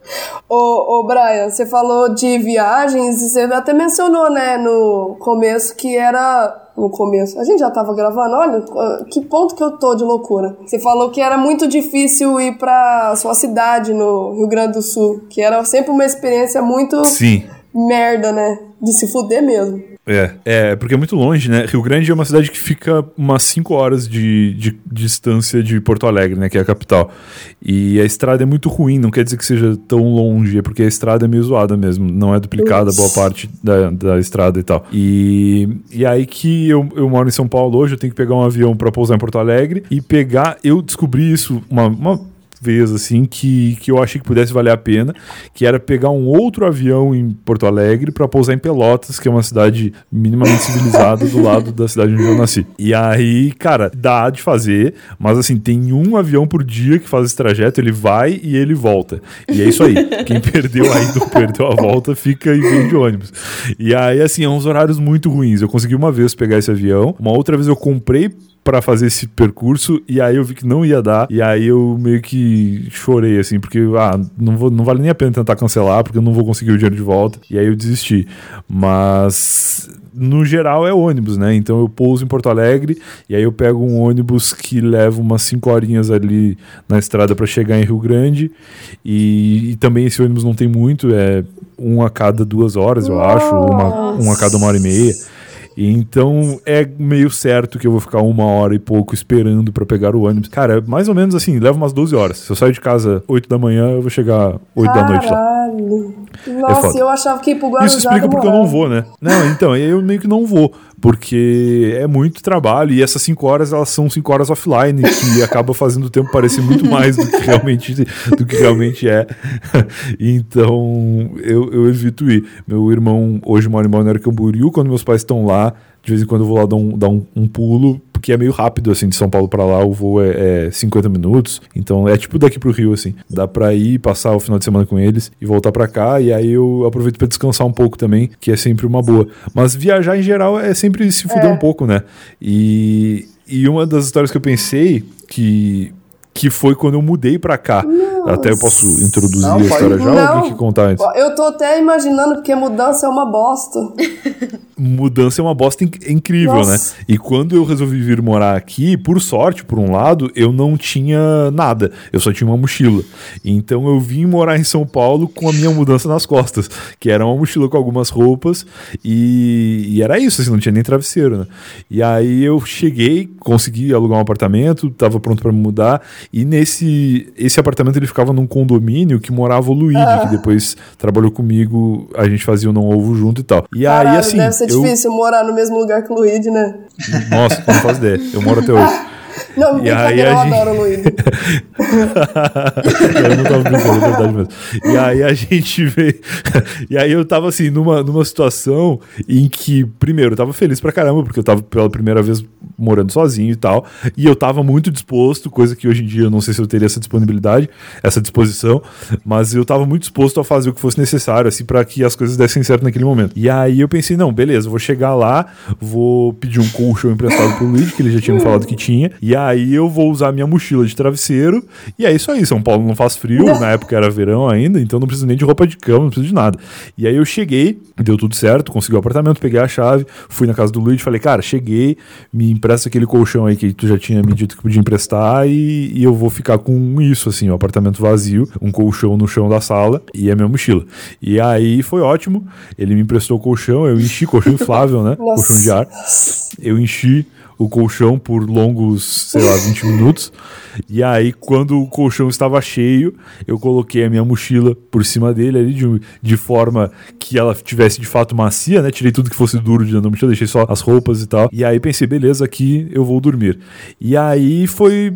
Ô, ô, Brian, você falou de viagens e você até mencionou, né, no começo que era. No começo. A gente já tava gravando, olha, que ponto que eu tô de loucura. Você falou que era muito difícil ir pra sua cidade no Rio Grande do Sul, que era sempre uma experiência muito Sim. Merda, né? De se fuder mesmo. É, é, porque é muito longe, né? Rio Grande é uma cidade que fica umas 5 horas de, de distância de Porto Alegre, né? Que é a capital. E a estrada é muito ruim, não quer dizer que seja tão longe, é porque a estrada é meio zoada mesmo. Não é duplicada boa parte da, da estrada e tal. E, e aí que eu, eu moro em São Paulo hoje, eu tenho que pegar um avião pra pousar em Porto Alegre e pegar. Eu descobri isso uma. uma vez assim que, que eu achei que pudesse valer a pena, que era pegar um outro avião em Porto Alegre para pousar em Pelotas, que é uma cidade minimamente civilizada do lado da cidade onde eu nasci. E aí, cara, dá de fazer, mas assim, tem um avião por dia que faz esse trajeto, ele vai e ele volta. E é isso aí. Quem perdeu a ida ou perdeu a volta fica e vem de ônibus. E aí, assim, é uns horários muito ruins. Eu consegui uma vez pegar esse avião, uma outra vez eu comprei pra fazer esse percurso e aí eu vi que não ia dar e aí eu meio que chorei assim, porque ah, não, vou, não vale nem a pena tentar cancelar porque eu não vou conseguir o dinheiro de volta e aí eu desisti. Mas no geral é ônibus, né? Então eu pouso em Porto Alegre e aí eu pego um ônibus que leva umas 5 horinhas ali na estrada para chegar em Rio Grande e, e, também esse ônibus não tem muito, é um a cada duas horas, eu acho, uma, um a cada uma hora e meia. Então é meio certo que eu vou ficar uma hora e pouco esperando para pegar o ônibus. Cara, é mais ou menos assim, leva umas 12 horas. Se eu sair de casa 8 da manhã, eu vou chegar 8 Caralho. da noite lá. Nossa, é eu achava que ir pro Guarujá Isso explica porque eu não vou, né? Não, então, eu meio que não vou porque é muito trabalho e essas 5 horas elas são 5 horas offline que acaba fazendo o tempo parecer muito mais do que realmente, do que realmente é. então eu, eu evito ir. Meu irmão hoje mora em Balneário Camboriú, quando meus pais estão lá, de vez em quando eu vou lá dar um, dar um, um pulo, porque é meio rápido, assim, de São Paulo para lá, o voo é, é 50 minutos. Então é tipo daqui pro Rio, assim. Dá pra ir, passar o final de semana com eles e voltar para cá. E aí eu aproveito para descansar um pouco também, que é sempre uma boa. Mas viajar em geral é sempre se fuder É. um pouco, né? E, e uma das histórias que eu pensei que. Que foi quando eu mudei pra cá. Até eu posso introduzir Não, a pode- história já ou Não. tem que contar antes? Eu tô até imaginando, porque mudança é uma bosta. mudança é uma bosta inc- incrível, Nossa. né? E quando eu resolvi vir morar aqui, por sorte, por um lado, eu não tinha nada. Eu só tinha uma mochila. Então eu vim morar em São Paulo com a minha mudança nas costas, que era uma mochila com algumas roupas e, e era isso, assim, não tinha nem travesseiro, né? E aí eu cheguei, consegui alugar um apartamento, tava pronto para me mudar e nesse esse apartamento ele ficava num condomínio que morava o Luigi, Ah. que depois trabalhou comigo, a gente fazia o não ovo junto e tal. E Caralho, aí assim, deve ser eu difícil morar no mesmo lugar que o Luigi, né? nossa, não faço ideia. Eu moro até hoje. Não, E aí eu a gente- adoro o Luigi. eu não tava brincando, é verdade mesmo. E aí a gente veio. E aí eu tava assim, numa, numa situação em que, primeiro, eu tava feliz pra caramba, porque eu tava pela primeira vez morando sozinho e tal. E eu tava muito disposto, coisa que hoje em dia eu não sei se eu teria essa disponibilidade, essa disposição, mas eu tava muito disposto a fazer o que fosse necessário, assim, pra que as coisas dessem certo naquele momento. E aí eu pensei, não, beleza, vou chegar lá, vou pedir um colchão emprestado pro Luigi, que ele já tinha me falado que tinha, e aí eu vou usar minha mochila de travesseiro, e é isso aí, São Paulo não faz frio, na época era verão ainda, então não preciso nem de roupa de cama, não preciso de nada. E aí eu cheguei, deu tudo certo, consegui o apartamento, peguei a chave, fui na casa do Luigi, falei, cara, cheguei, me empresta aquele colchão aí que tu já tinha me dito que podia emprestar e, e eu vou ficar com isso, assim, o apartamento vazio, um colchão no chão da sala e a minha mochila. E aí foi ótimo, ele me emprestou o colchão, eu enchi, colchão inflável, né? Nossa. Colchão de ar. Eu enchi o colchão por longos, sei lá, 20 minutos. E aí, quando o colchão estava cheio, eu coloquei a minha mochila por cima dele ali, de, de forma que ela tivesse de fato macia, né? Tirei tudo que fosse duro de dentro da mochila, deixei só as roupas e tal. E aí pensei, beleza, aqui eu vou dormir. E aí foi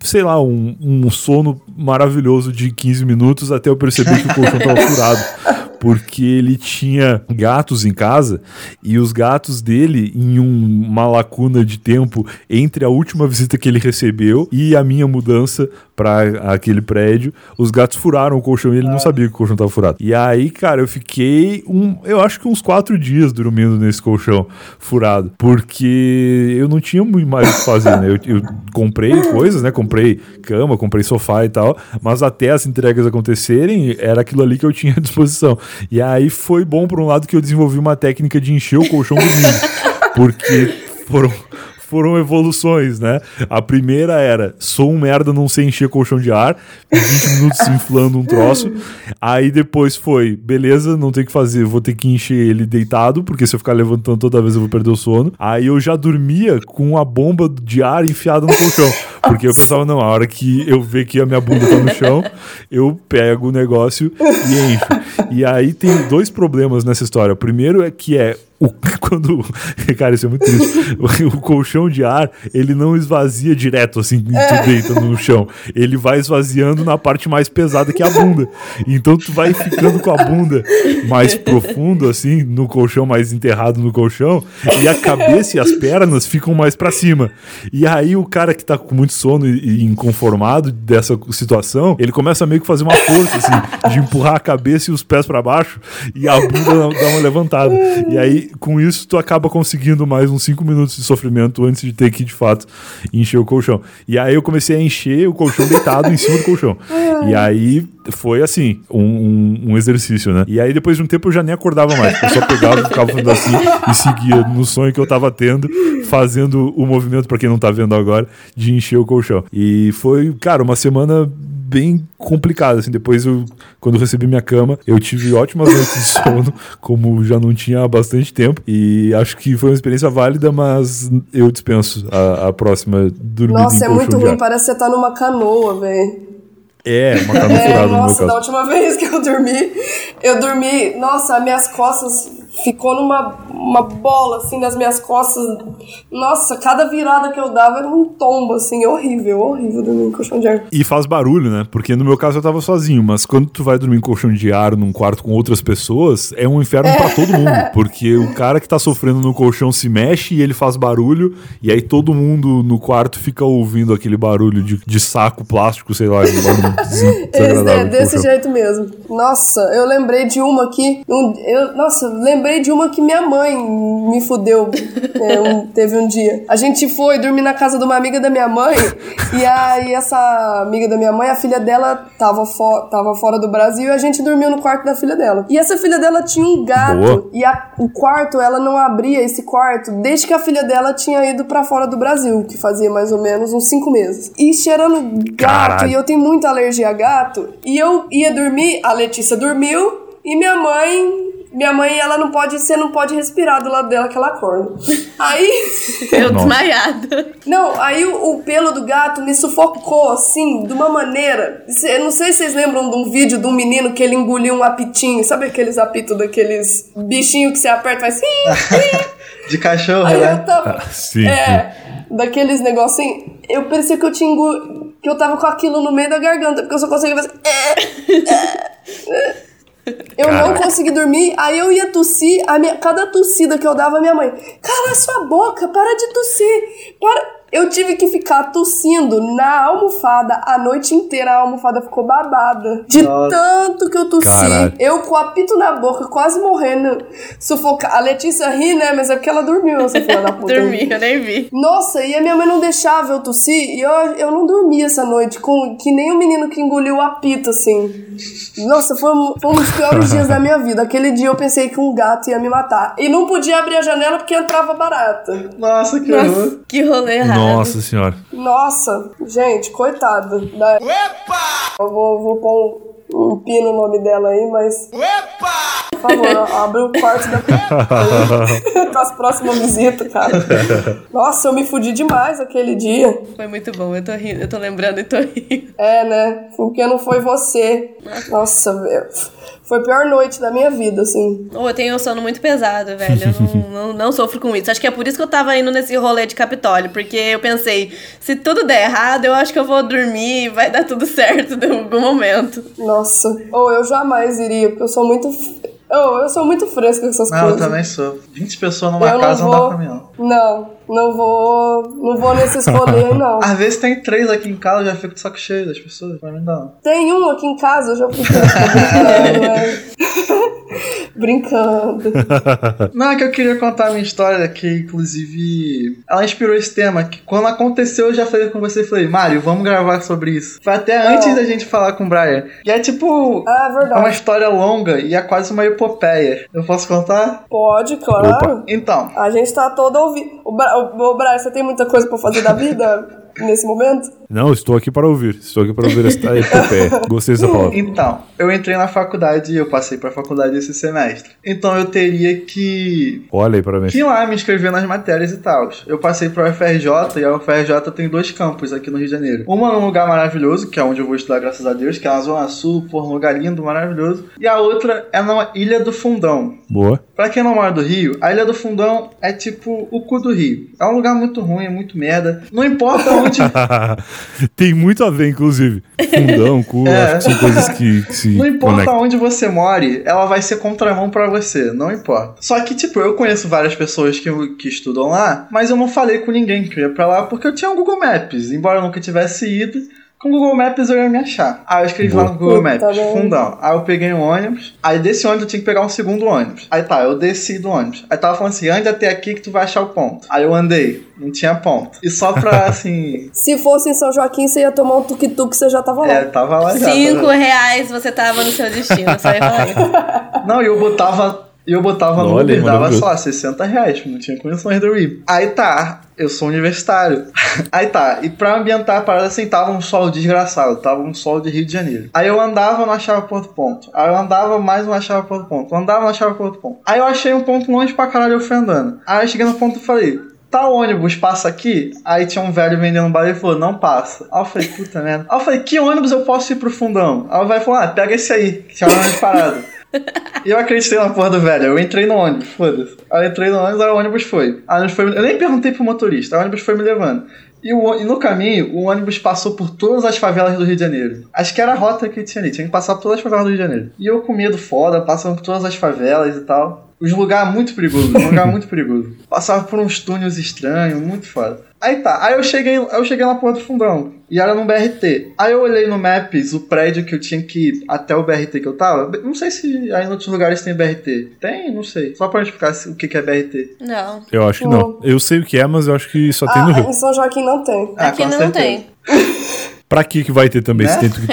sei lá, um, um sono maravilhoso de 15 minutos até eu perceber que o colchão tava furado. Porque ele tinha gatos em casa e os gatos dele, em um- uma lacuna de tempo entre a última visita que ele recebeu e a minha mudança para aquele prédio, os gatos furaram o colchão e ele não sabia que o colchão tava furado. E aí, cara, eu fiquei um, eu acho que uns quatro dias dormindo nesse colchão furado, porque eu não tinha muito mais o que fazer, né? Eu, eu comprei coisas, né? Comprei cama, comprei sofá e tal, mas até as entregas acontecerem, era aquilo ali que eu tinha à disposição. E aí foi bom por um lado que eu desenvolvi uma técnica de encher o colchão dormindo, porque foram foram evoluções, né? A primeira era, sou um merda, não sei encher colchão de ar, 20 minutos inflando um troço. Aí depois foi, beleza, não tem o que fazer, vou ter que encher ele deitado, porque se eu ficar levantando toda vez eu vou perder o sono. Aí eu já dormia com a bomba de ar enfiada no colchão. Porque eu pensava, não, a hora que eu ver que a minha bunda tá no chão, eu pego o negócio e encho. E aí tem dois problemas nessa história. O primeiro é que é o, quando. Cara, isso é muito triste. O, colchão de ar, ele não esvazia direto, assim, tu deita no chão. Ele vai esvaziando na parte mais pesada que é a bunda. Então tu vai ficando com a bunda mais profundo, assim, no colchão, mais enterrado no colchão, e a cabeça e as pernas ficam mais pra cima. E aí o cara que tá com muito sono e, e inconformado dessa situação, ele começa a meio que fazer uma força, assim, de empurrar a cabeça e os pés pra baixo, e a bunda dá uma levantada. E aí com isso, tu acaba conseguindo mais uns 5 minutos de sofrimento antes de ter que, de fato, encher o colchão. E aí eu comecei a encher o colchão deitado em cima do colchão. E aí foi assim, um, um, um exercício, né? E aí depois de um tempo eu já nem acordava mais. Eu só pegava ficava fazendo assim e seguia no sonho que eu tava tendo, fazendo o movimento, pra quem não tá vendo agora, de encher o colchão. E foi, cara, uma semana bem complicada, assim, depois eu, quando eu recebi minha cama, eu tive ótimas noites de sono, como já não tinha há bastante tempo, e acho que foi uma experiência válida, mas eu dispenso a, a próxima dormir Nossa, é muito ruim, ar. parece que você tá numa canoa, velho. É, uma cama É, furada no meu nossa, da caso. última vez que eu dormi, eu dormi, nossa, minhas costas ficou numa uma bola assim nas minhas costas. Nossa, cada virada que eu dava era um tombo assim, horrível, horrível dormir em colchão de ar. E faz barulho, né? Porque no meu caso eu tava sozinho, mas quando tu vai dormir em colchão de ar num quarto com outras pessoas, é um inferno pra todo mundo. Porque o cara que tá sofrendo no colchão se mexe e ele faz barulho, e aí todo mundo no quarto fica ouvindo aquele barulho de, de saco plástico, sei lá, um barulho des- é desse jeito mesmo. Nossa, eu lembrei de uma aqui. um- eu, nossa, lembrei de uma que minha mãe me fudeu. é, um- teve um dia. A gente foi dormir na casa de uma amiga da minha mãe. e aí, essa amiga da minha mãe, a filha dela tava, fo tava fora do Brasil e a gente dormiu no quarto da filha dela. E essa filha dela tinha um gato. Boa. E a- o quarto, ela não abria esse quarto desde que a filha dela tinha ido pra fora do Brasil, que fazia mais ou menos uns cinco meses. E cheirando gato, Caralho. e eu tenho muita alergia a gato. E eu ia dormir, a Letícia dormiu, e minha mãe. Minha mãe, ela não pode, você não pode respirar do lado dela que ela acorda. Aí. Eu desmaiada. Não, aí o, o pelo do gato me sufocou, assim, de uma maneira. Eu não sei se vocês lembram de um vídeo de um menino que ele engoliu um apitinho. Sabe aqueles apitos daqueles bichinhos que você aperta e faz sim, sim. De cachorro, Aí né? eu tava. Sim, sim. É, daqueles negocinhos. Eu parecia que eu tinha engo... que eu tava com aquilo no meio da garganta, porque eu só conseguia fazer. Eu não Caraca. consegui dormir, aí eu ia tossir, a minha, cada tossida que eu dava, a minha mãe, cala sua boca, para de tossir, para. Eu tive que ficar tossindo na almofada a noite inteira, a almofada ficou babada. De Nossa. tanto que eu tossi, Caralho. eu com o apito na boca, quase morrendo, sufocar. A Letícia ri, né? Mas é porque ela dormiu, essa filha da puta. Dormi, eu nem vi. Nossa, e a minha mãe não deixava eu tossir e eu, eu não dormia essa noite, com, que nem o menino que engoliu o apito, assim. Nossa, foi um, foi um dos piores dias da minha vida. Aquele dia eu pensei que um gato ia me matar. E não podia abrir a janela porque entrava barata. Nossa, que horror. Nossa, que rolê errado. Nossa senhora. Nossa, gente, coitada. Da... Eu vou, vou pôr um, um pi no nome dela aí, mas. Por favor, abre o quarto da. para as próximas visitas, cara. Nossa, eu me fudi demais aquele dia. Foi muito bom, eu tô rindo, eu tô lembrando e tô rindo. É, né? Porque não foi você. Nossa, velho. Foi a pior noite da minha vida, assim. Oh, eu tenho um sono muito pesado, velho. Eu não, não, não sofro com isso. Acho que é por isso que eu tava indo nesse rolê de Capitólio. Porque eu pensei, se tudo der errado, eu acho que eu vou dormir e vai dar tudo certo em algum momento. Nossa. Ou eu jamais iria, porque eu sou muito. Oh, eu sou muito fresca com essas Não, eu coisas. também sou. 20 pessoas numa Eu casa não não dá vou. pra mim, não. Não, não vou. Não vou nesses rolês, não. Às vezes tem três aqui em casa, eu já fico de saco cheio das pessoas. Pra mim não. dá. Tem um aqui em casa, eu já fui né? Brincando. Não, é que eu queria contar a minha história, que inclusive ela inspirou esse tema. Que quando aconteceu, eu já falei com você e falei, Mário, vamos gravar sobre isso. Foi até antes da gente falar com o Brian. E é tipo. Ah, É uma verdade. história longa e é quase uma epopeia. Eu posso contar? Pode, claro. Então, A gente tá todo ouvindo. O, Bra... o, o Brian, você tem muita coisa pra fazer da vida nesse momento? Não, estou aqui para ouvir. Estou aqui para ouvir esta epopeia. Gostei dessa palavra. Então, eu entrei na faculdade e eu passei pra faculdade esse semestre. Então eu teria que Olha aí, parabéns. que ir lá me inscrever nas matérias e tal. Eu passei pro UFRJ e a UFRJ tem dois campos aqui no Rio de Janeiro. Uma num lugar maravilhoso, que é onde eu vou estudar, graças a Deus, que é na Zona Sul, por um lugar lindo, maravilhoso. E a outra é na Ilha do Fundão. Boa. Pra quem não mora do Rio, a Ilha do Fundão é tipo o cu do Rio. É um lugar muito ruim, é muito merda. Não importa onde. Tem muito a ver, inclusive. Fundão, cu, É. acho que são coisas que, que se Não importa conectam. onde você more, ela vai ser contramão pra você, não importa. Só que, tipo, eu conheço várias pessoas que, que estudam lá, mas eu não falei com ninguém que eu ia pra lá porque eu tinha um Google Maps. Embora eu nunca tivesse ido, Com o Google Maps eu ia me achar. Aí eu escrevi lá no Google Maps, fundão. Aí eu peguei um ônibus. Aí desse ônibus eu tinha que pegar um segundo ônibus. Aí tá, eu desci do ônibus. Aí tava falando assim, ande até aqui que tu vai achar o ponto. Aí eu andei, não tinha ponto. E só pra assim. Se fosse em São Joaquim, você ia tomar um tuk-tuk, você já tava lá. É, tava lá já. tá Cinco vendo? reais você tava no seu destino, só ia falar isso. Não, e eu botava. E eu botava no Uber, dava, lá, 60 reais, não tinha condições de eu ir. Aí tá, eu sou universitário. Aí tá, e pra ambientar a parada assim, tava um sol desgraçado, tava um sol de Rio de Janeiro. Aí eu andava, não achava ponto ponto. Aí eu andava mais, não achava ponto ponto. Eu andava, não achava ponto ponto. Aí eu achei um ponto longe pra caralho, eu fui andando. Aí eu cheguei no ponto e falei, Tal ônibus passa aqui? Aí tinha um velho vendendo bala e falou, não passa. Aí eu falei, puta merda. Aí eu falei, que ônibus eu posso ir pro fundão? Aí o velho falou, ah, pega esse aí, que tinha um ônibus parado. E eu acreditei na porra do velho. Eu entrei no ônibus, foda-se. Aí eu entrei no ônibus, aí o ônibus foi. Aí foi. Eu nem perguntei pro motorista, aí o ônibus foi me levando. E, o, e no caminho, o ônibus passou por todas as favelas do Rio de Janeiro. Acho que era a rota que tinha ali, tinha que passar por todas as favelas do Rio de Janeiro. E eu com medo foda, passando por todas as favelas e tal. Os lugares muito perigosos, um lugar muito perigoso. Passava por uns túneis estranhos, muito foda. Aí tá, aí eu cheguei, eu cheguei na porra do fundão. E era no BRT. Aí eu olhei no Maps o prédio que eu tinha que ir até o BRT que eu tava. Não sei se aí em outros lugares tem BRT. Tem? Não sei. Só pra explicar se- o que que é BRT. Não. Eu acho que não. Eu sei o que é, mas eu acho que só tem no Ah, Rio. em São Joaquim não tem. Ah, Aqui não certeza. tem. Pra que que vai ter também Né? se tem tuk-tuk?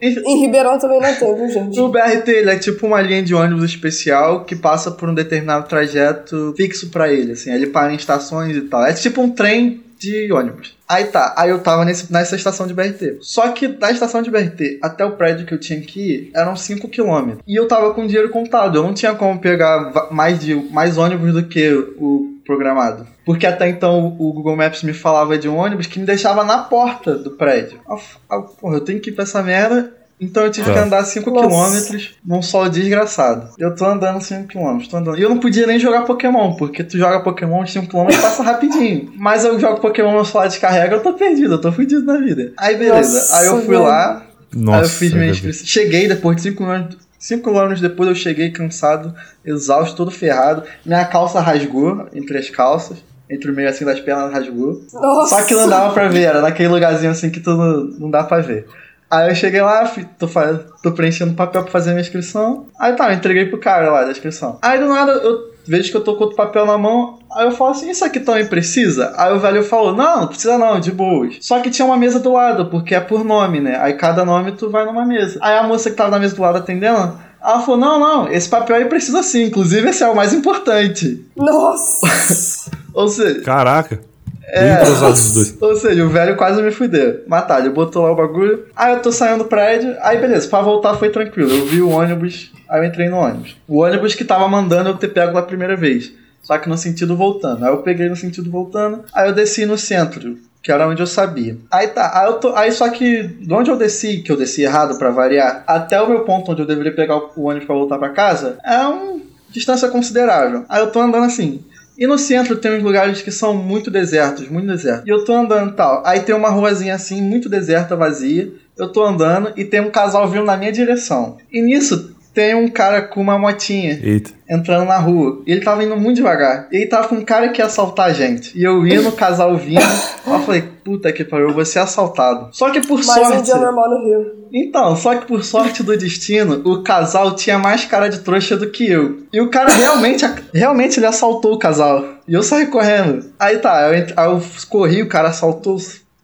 Em Ribeirão também não tem, viu, gente? O BRT ele é tipo uma linha de ônibus especial que passa por um determinado trajeto fixo pra ele, assim, ele para em estações e tal. É tipo um trem de ônibus. Aí tá, aí eu tava nesse, nessa estação de BRT. Só que da estação de BRT até o prédio que eu tinha que ir eram 5 km. E eu tava com dinheiro contado, eu não tinha como pegar mais, de, mais ônibus do que o programado. Porque até então o Google Maps me falava de um ônibus que me deixava na porta do prédio. Eu, porra, eu tenho que ir pra essa merda. Então eu tive Tá. que andar 5 Nossa. quilômetros num sol desgraçado. Eu tô andando 5 km, tô andando. E eu não podia nem jogar Pokémon, porque tu joga Pokémon 5 km passa rapidinho. Mas eu jogo Pokémon, meu celular descarrega, eu tô perdido, eu tô fudido na vida. Aí beleza, Nossa, aí eu fui velho. lá, Nossa. aí eu fiz minha inscrição. Cheguei depois de 5 km. 5 km depois eu cheguei cansado, exausto, todo ferrado. Minha calça rasgou entre as calças. Entre o meio assim das pernas rasgou. Nossa. Só que não dava pra ver, era naquele lugarzinho assim que tu não, não dá pra ver. Aí eu cheguei lá, tô, fa- tô preenchendo papel pra fazer a minha inscrição. Aí tá, eu entreguei pro cara lá da inscrição. Aí do nada eu vejo que eu tô com outro papel na mão. Aí eu falo assim, isso aqui também precisa? Aí o velho falou, não, não precisa não, de boas. Só que tinha uma mesa do lado, porque é por nome, né? Aí cada nome tu vai numa mesa. Aí a moça que tava na mesa do lado atendendo, ela falou, não, não, esse papel aí precisa sim, inclusive esse é o mais importante. Nossa. Ou seja, Caraca. É. Ou seja, o velho quase me fudeu. Tá, ele botou lá o bagulho. Aí eu tô saindo do prédio. Aí beleza, pra voltar foi tranquilo. Eu vi o ônibus, aí eu entrei no ônibus. O ônibus que tava mandando eu ter pego da primeira vez. Só que no sentido voltando. Aí eu peguei no sentido voltando. Aí eu desci no centro. Que era onde eu sabia. Aí tá, aí, eu tô, aí só que de onde eu desci, que eu desci errado pra variar, até o meu ponto onde eu deveria pegar o ônibus pra voltar pra casa, é uma distância considerável. Aí eu tô andando assim, e no centro tem uns lugares que são muito desertos, muito desertos. E eu tô andando tal. Aí tem uma ruazinha assim, muito deserta, vazia. Eu tô andando e tem um casal vindo na minha direção. E nisso tem um cara com uma motinha Eita. entrando na rua. E ele tava indo muito devagar. E ele tava com um cara que ia assaltar a gente. E eu ia no casal vindo. eu falei, puta que pariu, eu vou ser assaltado. Só que por Mais um sorte. dia normal no Rio. Então, só que por sorte do destino, o casal tinha mais cara de trouxa do que eu. E o cara realmente, realmente ele assaltou o casal. E eu saí correndo. Aí tá, eu, aí eu corri, o cara assaltou,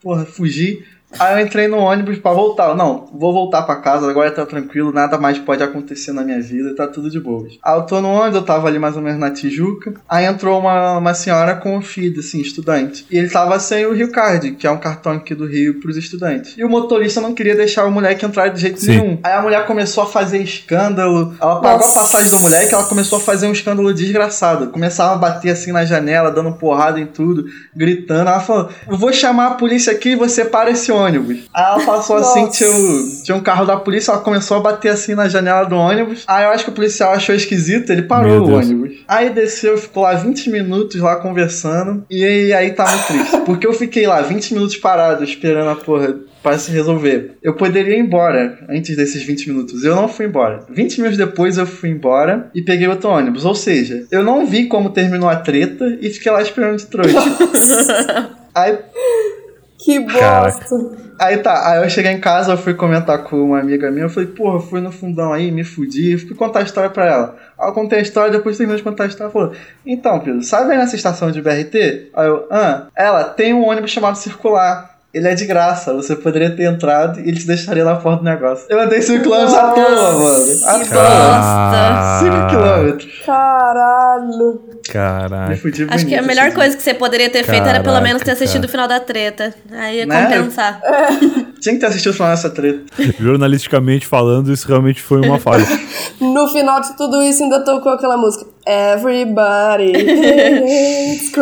porra, fugi. Aí eu entrei no ônibus pra voltar. Não, vou voltar pra casa, agora tá tranquilo, nada mais pode acontecer na minha vida, tá tudo de boas. Aí eu tô no ônibus, eu tava ali mais ou menos na Tijuca. Aí entrou uma, uma senhora com um filho, assim, estudante. E ele tava sem o Rio Card, que é um cartão aqui do Rio pros estudantes. E o motorista não queria deixar o moleque entrar de jeito Sim. nenhum. Aí a mulher começou a fazer escândalo. Ela pagou Nossa. a passagem do moleque, ela começou a fazer um escândalo desgraçado. Começava a bater assim na janela, dando porrada em tudo, gritando. Ela falou: Eu vou chamar a polícia aqui e você para esse ônibus. Aí ela passou assim, Nossa. tinha, o- tinha um carro da polícia, ela começou a bater assim na janela do ônibus. Aí eu acho que o policial achou esquisito, ele parou o ônibus. Aí desceu, ficou lá 20 minutos lá conversando. E aí, aí tava triste. Porque eu fiquei lá 20 minutos parado esperando a porra pra se resolver. Eu poderia ir embora antes desses 20 minutos. Eu não fui embora. 20 minutos depois eu fui embora e peguei outro ônibus. Ou seja, eu não vi como terminou a treta e fiquei lá esperando de trouxa. Aí Que bosta. Aí tá, aí eu cheguei em casa, eu fui comentar com uma amiga minha, eu falei, porra, eu fui no fundão aí, me fudi, fui contar a história pra ela. Aí eu contei a história, depois terminou de contar a história, ela falou, então, Pedro, sabe aí nessa estação de BRT? Aí eu, ah, ela tem um ônibus chamado Circular. Ele é de graça, você poderia ter entrado e ele te deixaria na porta do negócio. Eu andei 5 km à toa, mano. À toa. bosta. 5 km. Caralho. Fudi Acho que a melhor assim. coisa que você poderia ter feito era pelo Caraca, menos ter assistido cara. o final da treta. Aí ia Né? compensar. Tinha que ter assistido falando essa treta. Jornalisticamente falando, isso realmente foi uma falha. No final de tudo isso, ainda tocou aquela música. Everybody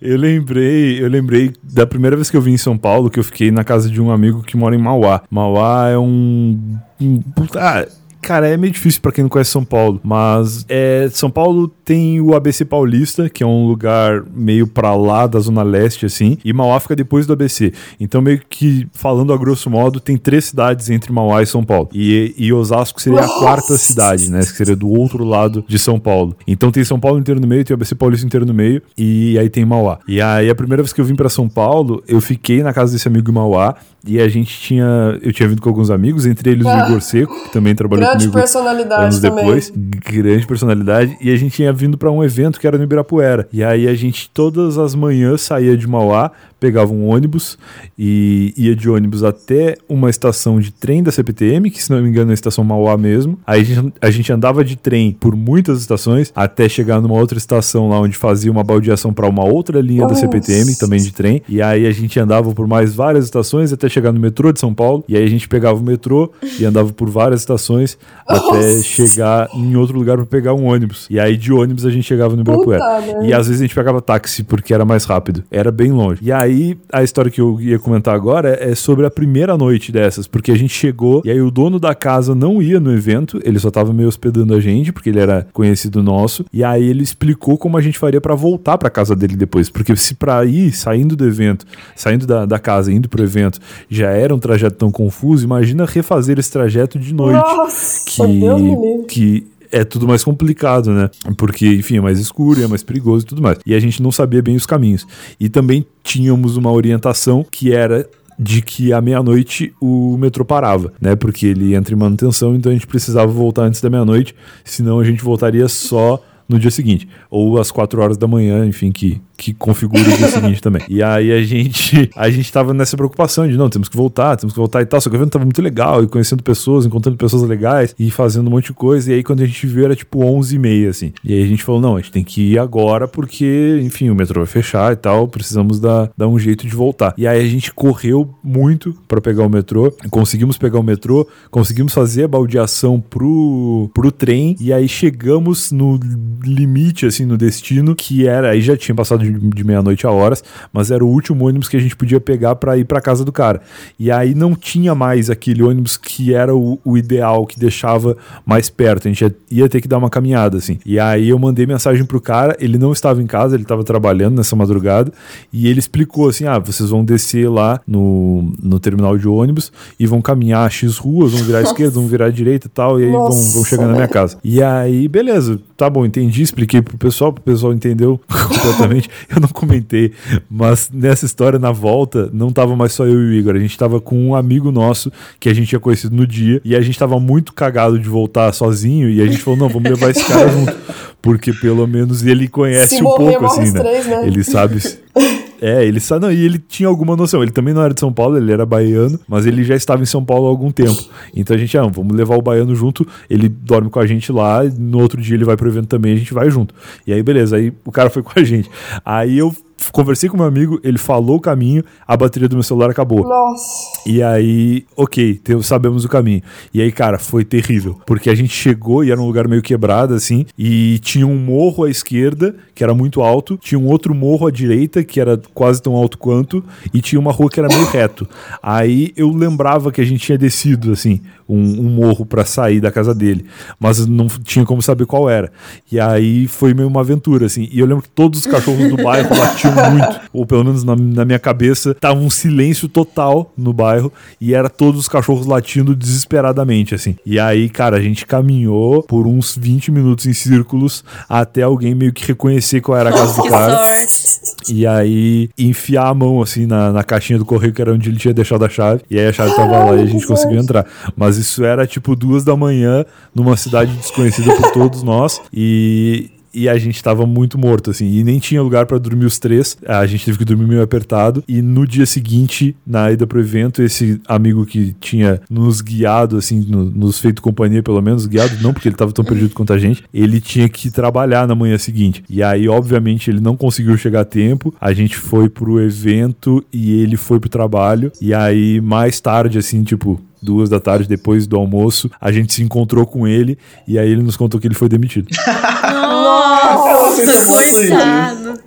eu lembrei, eu lembrei da primeira vez que eu vim em São Paulo, que eu fiquei na casa de um amigo que mora em Mauá. Mauá é um, um ah, Cara, é meio difícil pra quem não conhece São Paulo, mas é, São Paulo tem o ABC Paulista, que é um lugar meio pra lá da Zona Leste, assim, e Mauá fica depois do ABC. Então, meio que, falando a grosso modo, tem três cidades entre Mauá e São Paulo. E, e Osasco seria a quarta cidade, né? Que seria do outro lado de São Paulo. Então tem São Paulo inteiro no meio, tem o ABC Paulista inteiro no meio, e aí tem Mauá. E aí, a primeira vez que eu vim pra São Paulo, eu fiquei na casa desse amigo em Mauá, e a gente tinha. Eu tinha vindo com alguns amigos, entre eles o Ah. Igor Seco, que também trabalhou Grande comigo personalidade anos também. depois. Grande personalidade. E a gente tinha vindo pra um evento que era no Ibirapuera. E aí a gente, todas as manhãs, saía de Mauá, pegava um ônibus e ia de ônibus até uma estação de trem da CPTM, que se não me engano é a estação Mauá mesmo. Aí a gente, a gente andava de trem por muitas estações até chegar numa outra estação lá onde fazia uma baldeação pra uma outra linha da Nossa. CPTM, também de trem. E aí a gente andava por mais várias estações até chegar no metrô de São Paulo. E aí a gente pegava o metrô e andava por várias estações até Nossa. chegar em outro lugar pra pegar um ônibus. E aí de ônibus a gente chegava no Ibirapuera. Puta merda. E às vezes a gente pegava táxi porque era mais rápido. Era bem longe. E aí a história que eu ia comentar agora é sobre a primeira noite dessas, porque a gente chegou e aí o dono da casa não ia no evento, ele só tava meio hospedando a gente, porque ele era conhecido nosso. E aí ele explicou como a gente faria pra voltar pra casa dele depois, porque se pra ir saindo do evento, saindo da, da casa, indo pro evento, já era um trajeto tão confuso, imagina refazer esse trajeto de noite Nossa, Deus que, que é tudo mais complicado, né? Porque, enfim, é mais escuro, é mais perigoso e tudo mais. E a gente não sabia bem os caminhos. E também tínhamos uma orientação que era de que à meia-noite o metrô parava, né? Porque ele entra em manutenção, então a gente precisava voltar antes da meia-noite, senão a gente voltaria só no dia seguinte, ou às quatro horas da manhã, enfim, que, que configura o dia seguinte também. E aí a gente, a gente tava nessa preocupação de não, temos que voltar, temos que voltar e tal. Só que o evento tava muito legal, e conhecendo pessoas, encontrando pessoas legais e fazendo um monte de coisa. E aí quando a gente viu era tipo 11 e meia, assim. E aí a gente falou, não, a gente tem que ir agora porque, enfim, o metrô vai fechar e tal, precisamos dar, dar um jeito de voltar. E aí a gente correu muito pra pegar o metrô, conseguimos pegar o metrô, conseguimos fazer a baldeação pro, pro trem, e aí chegamos no limite, assim, no destino, que era, aí já tinha passado de, de meia-noite a horas, mas era o último ônibus que a gente podia pegar pra ir pra casa do cara. E aí não tinha mais aquele ônibus que era o, o ideal, que deixava mais perto, a gente ia, ia ter que dar uma caminhada, assim. E aí eu mandei mensagem pro cara, ele não estava em casa, ele estava trabalhando nessa madrugada, e ele explicou assim, ah, vocês vão descer lá no, no terminal de ônibus e vão caminhar X ruas, vão virar à esquerda, vão virar à direita e tal, e aí vão, vão chegar na minha casa. E aí, beleza, tá bom, entendi, expliquei pro pessoal, pro pessoal entendeu completamente. Eu não comentei, mas nessa história, na volta, não tava mais só eu e o Igor, a gente tava com um amigo nosso que a gente tinha conhecido no dia, e a gente tava muito cagado de voltar sozinho, e a gente falou, não, vamos levar esse cara junto, porque pelo menos ele conhece Se um morrer, pouco, assim, né? três, né? Ele sabe... É, ele sabe, não, e ele tinha alguma noção. Ele também não era de São Paulo, ele era baiano, mas ele já estava em São Paulo há algum tempo. Então a gente, ah, vamos levar o baiano junto. Ele dorme com a gente lá, no outro dia ele vai pro evento também, a gente vai junto. E aí, beleza, aí o cara foi com a gente. Aí eu conversei com meu amigo, ele falou o caminho, a bateria do meu celular acabou. Nossa. E aí, ok, sabemos o caminho. E aí, cara, foi terrível. Porque a gente chegou e era um lugar meio quebrado, assim, e tinha um morro à esquerda, que era muito alto, tinha um outro morro à direita, que era quase tão alto quanto, e tinha uma rua que era meio reto. Aí eu lembrava que a gente tinha descido, assim, um, um morro pra sair da casa dele, mas não tinha como saber qual era. E aí foi meio uma aventura, assim. E eu lembro que todos os cachorros do bairro latiam muito. Ou pelo menos na, na minha cabeça, tava um silêncio total no bairro e era todos os cachorros latindo desesperadamente, assim. E aí, cara, a gente caminhou por uns 20 minutos em círculos até alguém meio que reconhecer qual era a casa do Que cara. sorte. E aí enfiar a mão assim na, na caixinha do correio, que era onde ele tinha deixado a chave. E aí a chave tava lá e a gente conseguiu entrar. Mas isso era tipo duas da manhã numa cidade desconhecida por todos nós. E. E a gente tava muito morto, assim, e nem tinha lugar pra dormir os três. A gente teve que dormir meio apertado. E no dia seguinte, na ida pro evento, esse amigo que tinha nos guiado, assim, no- nos feito companhia, pelo menos, guiado não, porque ele tava tão perdido quanto a gente, ele tinha que trabalhar na manhã seguinte. E aí, obviamente, ele não conseguiu chegar a tempo. A gente foi pro evento e ele foi pro trabalho. E aí, mais tarde, assim, tipo, duas da tarde, depois do almoço, a gente se encontrou com ele e aí ele nos contou que ele foi demitido. Nossa, Nossa, coitado.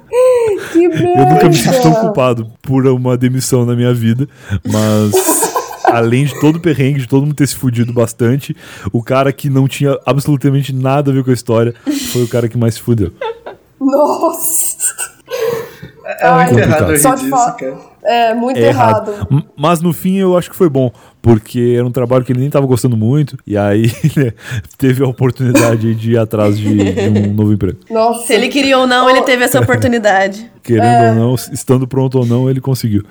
Que merda. Eu nunca me senti tão culpado por uma demissão na minha vida, mas além de todo o perrengue, de todo mundo ter se fudido bastante, o cara que não tinha absolutamente nada a ver com a história foi o cara que mais se fudeu. Nossa. É muito Complicado. errado Só de disso, fa- cara. É, muito É errado. M- Mas no fim eu acho que foi bom, porque era um trabalho que ele nem tava gostando muito, e aí né, teve a oportunidade de ir atrás de, de um novo emprego. Nossa. Se ele queria ou não, ele teve essa oportunidade. Querendo É. ou não, estando pronto ou não, ele conseguiu.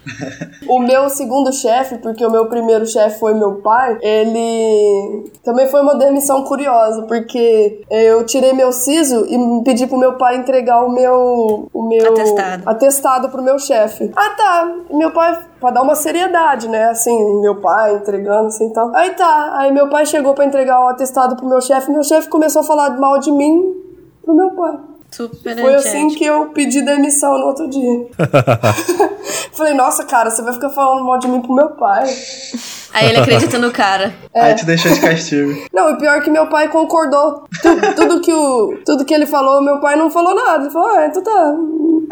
O meu segundo chefe, porque o meu primeiro chefe foi meu pai, ele também foi uma demissão curiosa, porque eu tirei meu siso e pedi pro meu pai entregar o meu o meu Atestado. atestado pro meu chefe. Ah, tá. Meu pai pra dar uma seriedade, né? Assim, meu pai entregando assim, tal. Aí tá. Aí meu pai chegou pra entregar o atestado pro meu chefe, meu chefe começou a falar mal de mim pro meu pai. Super Foi assim antiético. que eu pedi demissão no outro dia. Falei, nossa, cara, você vai ficar falando mal de mim pro meu pai. Aí ele acredita no cara. Aí te deixou de castigo. Não, e pior é que meu pai concordou. Tu- tudo, que o, tudo que ele falou, meu pai não falou nada. Ele falou, ah, então tá,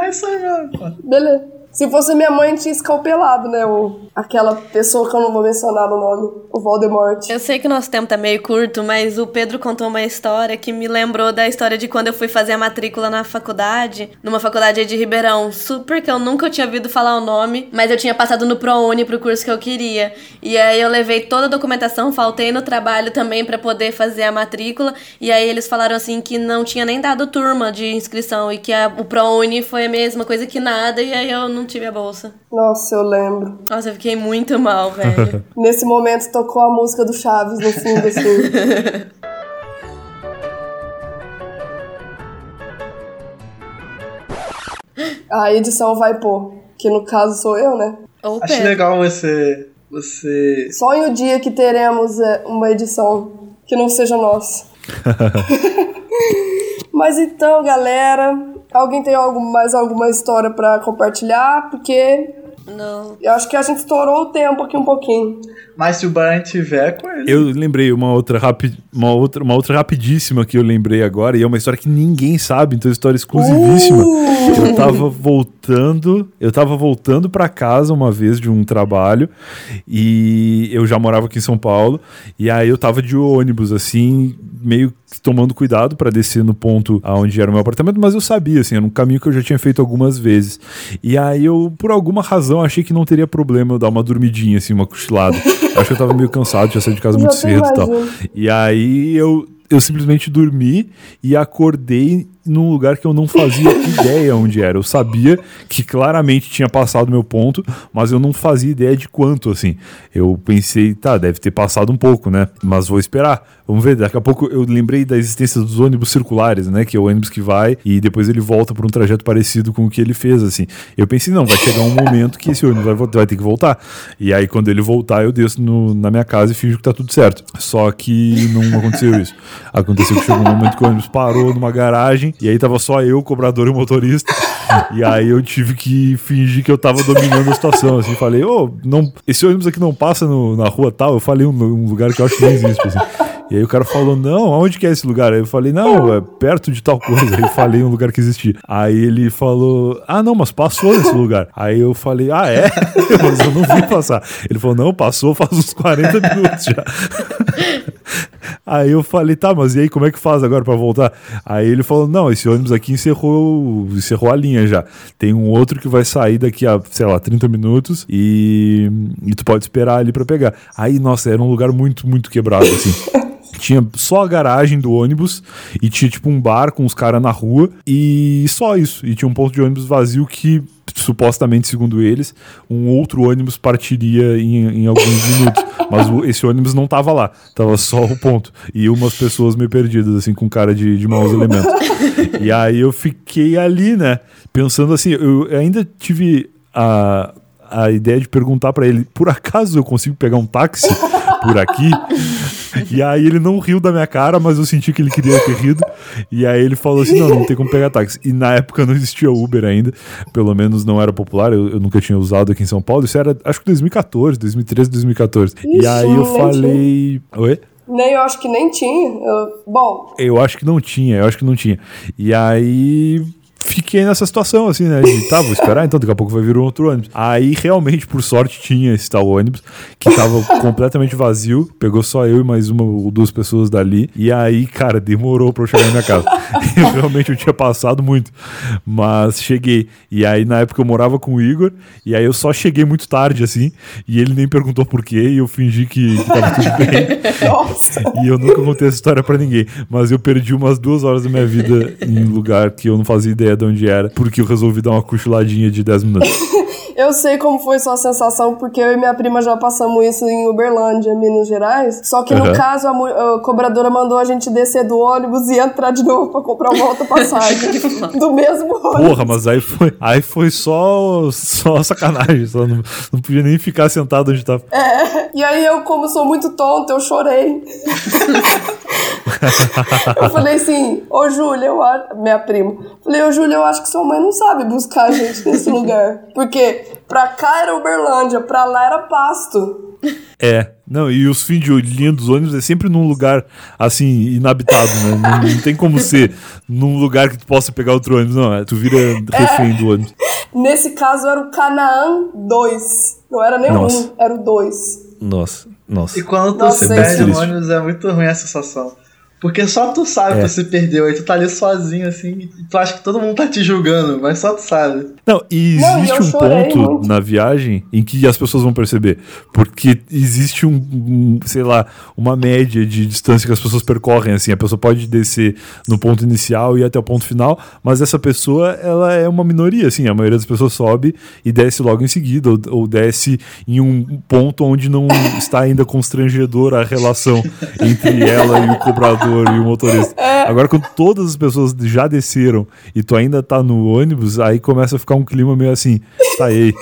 É isso aí mesmo, pô. beleza. Se fosse minha mãe, tinha escalpelado, né? O, aquela pessoa que eu não vou mencionar o nome, o Voldemort. Eu sei que o nosso tempo tá meio curto, mas o Pedro contou uma história que me lembrou da história de quando eu fui fazer a matrícula na faculdade, numa faculdade de Ribeirão, super que eu nunca tinha ouvido falar o nome, mas eu tinha passado no ProUni pro curso que eu queria. E aí eu levei toda a documentação, faltei no trabalho também pra poder fazer a matrícula, e aí eles falaram assim que não tinha nem dado turma de inscrição e que a- o ProUni foi a mesma coisa que nada, e aí eu não tive a bolsa. Nossa, eu lembro. Nossa, eu fiquei muito mal, velho. Nesse momento tocou a música do Chaves no fundo, assim. A edição vai pôr, que no caso sou eu, né? Ou Acho Pedro. legal você. Você. Só em o dia que teremos é, uma edição que não seja nossa. Mas então, galera, alguém tem algo, mais alguma história pra compartilhar? Porque Não. eu acho que a gente estourou o tempo aqui um pouquinho. Mas se o Brian tiver com ele. Eu lembrei uma outra, rapi uma, outra, uma outra rapidíssima que eu lembrei agora, e é uma história que ninguém sabe, então é uma história exclusivíssima. Eu tava voltando, eu tava voltando para casa uma vez de um trabalho, e eu já morava aqui em São Paulo, e aí eu tava de ônibus, assim, meio que tomando cuidado para descer no ponto aonde era o meu apartamento, mas eu sabia, assim, era um caminho que eu já tinha feito algumas vezes. E aí eu, por alguma razão, achei que não teria problema eu dar uma dormidinha, assim, uma cochilada. Acho que eu tava meio cansado, já saí de casa muito cedo e tal. E aí eu, eu simplesmente dormi e acordei num lugar que eu não fazia ideia onde era. Eu sabia que claramente tinha passado meu ponto, mas eu não fazia ideia de quanto, assim. Eu pensei, tá, deve ter passado um pouco, né? Mas vou esperar. Vamos ver, daqui a pouco eu lembrei da existência dos ônibus circulares, né? Que é o ônibus que vai e depois ele volta por um trajeto parecido com o que ele fez, assim. Eu pensei, não, vai chegar um momento que esse ônibus vai, vai ter que voltar. E aí, quando ele voltar, eu desço no- na minha casa e finjo que tá tudo certo. Só que não aconteceu isso. Aconteceu que chegou um momento que o ônibus parou numa garagem e aí tava só eu, o cobrador e o motorista. E aí eu tive que fingir que eu tava dominando a situação, assim. Falei, ô, não, esse ônibus aqui não passa no- na rua tal. Eu falei um, um lugar que eu acho que não existe, assim. E aí o cara falou, não, aonde que é esse lugar? Aí eu falei, não, é perto de tal coisa. Aí eu falei um lugar que existia. Aí ele falou, ah, não, mas passou nesse lugar. Aí eu falei, ah, é? mas eu não vi passar. Ele falou, não, passou faz uns 40 minutos já. Aí eu falei, tá, mas e aí como é que faz agora pra voltar? Aí ele falou, não, esse ônibus aqui encerrou, encerrou a linha já. Tem um outro que vai sair daqui a, sei lá, 30 minutos e, e tu pode esperar ali pra pegar. Aí, nossa, era um lugar muito, muito quebrado, assim. Tinha só a garagem do ônibus e tinha tipo um bar com os caras na rua e só isso. E tinha um ponto de ônibus vazio que, supostamente, segundo eles, um outro ônibus partiria em, em alguns minutos. Mas o- esse ônibus não tava lá, tava só o ponto. E umas pessoas meio perdidas, assim, com cara de, de maus elementos. E aí eu fiquei ali, né, pensando assim, eu ainda tive a, a ideia de perguntar pra ele, por acaso eu consigo pegar um táxi por aqui? E aí ele não riu da minha cara, mas eu senti que ele queria ter rido. E aí ele falou assim: não, não tem como pegar táxi. E na época não existia Uber ainda, pelo menos não era popular, eu, eu nunca tinha usado aqui em São Paulo. Isso era acho que 2014, 2013, 2014. e aí eu falei. Oi? Nem eu acho que nem tinha. Eu- bom, Eu acho que não tinha, eu acho que não tinha. E aí fiquei nessa situação, assim, né? De, tá, vou esperar, então daqui a pouco vai vir um outro ônibus. Aí realmente, por sorte, tinha esse tal ônibus que tava completamente vazio. Pegou só eu e mais uma ou duas pessoas dali. E aí, cara, demorou pra eu chegar na minha casa. Eu realmente eu tinha passado muito. Mas cheguei. E aí, na época, eu morava com o Igor. E aí eu só cheguei muito tarde, assim. E ele nem perguntou por quê. E eu fingi que, que tava tudo bem. nossa. E eu nunca contei essa história pra ninguém. Mas eu perdi umas duas horas da minha vida em um lugar que eu não fazia ideia de onde era, porque eu resolvi dar uma cochiladinha de 10 minutos. Eu sei como foi sua sensação, porque eu e minha prima já passamos isso em Uberlândia, Minas Gerais. Só que no caso, a, a cobradora mandou a gente descer do ônibus e entrar de novo pra comprar uma outra passagem. do mesmo ônibus. Porra, mas aí foi, aí foi só, só sacanagem. Só não, não podia nem ficar sentado onde tava. E aí eu, como sou muito tonta, eu chorei. eu falei assim, ô Júlia, eu acho. Minha prima. Falei, ô Júlia, eu acho que sua mãe não sabe buscar a gente nesse lugar. Porque pra cá era Uberlândia, pra lá era pasto. É, não, e os fins de linha dos ônibus é sempre num lugar assim, inabitado, né? Não, não tem como ser num lugar que tu possa pegar outro ônibus, não. É, tu vira refém do ônibus. Nesse caso era o Canaã 2. Não era nem o Nossa. 1, era o 2. Nossa, nossa. E quando tu Nossa, se perde no Triste. ônibus é muito ruim a sensação. Porque só tu sabe É. que tu se perdeu, aí tu tá ali sozinho assim, e tu acha que todo mundo tá te julgando, mas só tu sabe. Não, e Não, existe eu um ponto muito. na viagem em que as pessoas vão perceber. Porque existe um, um, sei lá, uma média de distância que as pessoas percorrem, assim. A pessoa pode descer no ponto inicial e ir até o ponto final, mas essa pessoa, ela é uma minoria, assim. A maioria das pessoas sobe e desce logo em seguida, ou, ou desce em um ponto onde não está ainda constrangedora a relação entre ela e o cobrador e o motorista. Agora, quando todas as pessoas já desceram e tu ainda tá no ônibus, aí começa a ficar um clima meio assim, tá aí.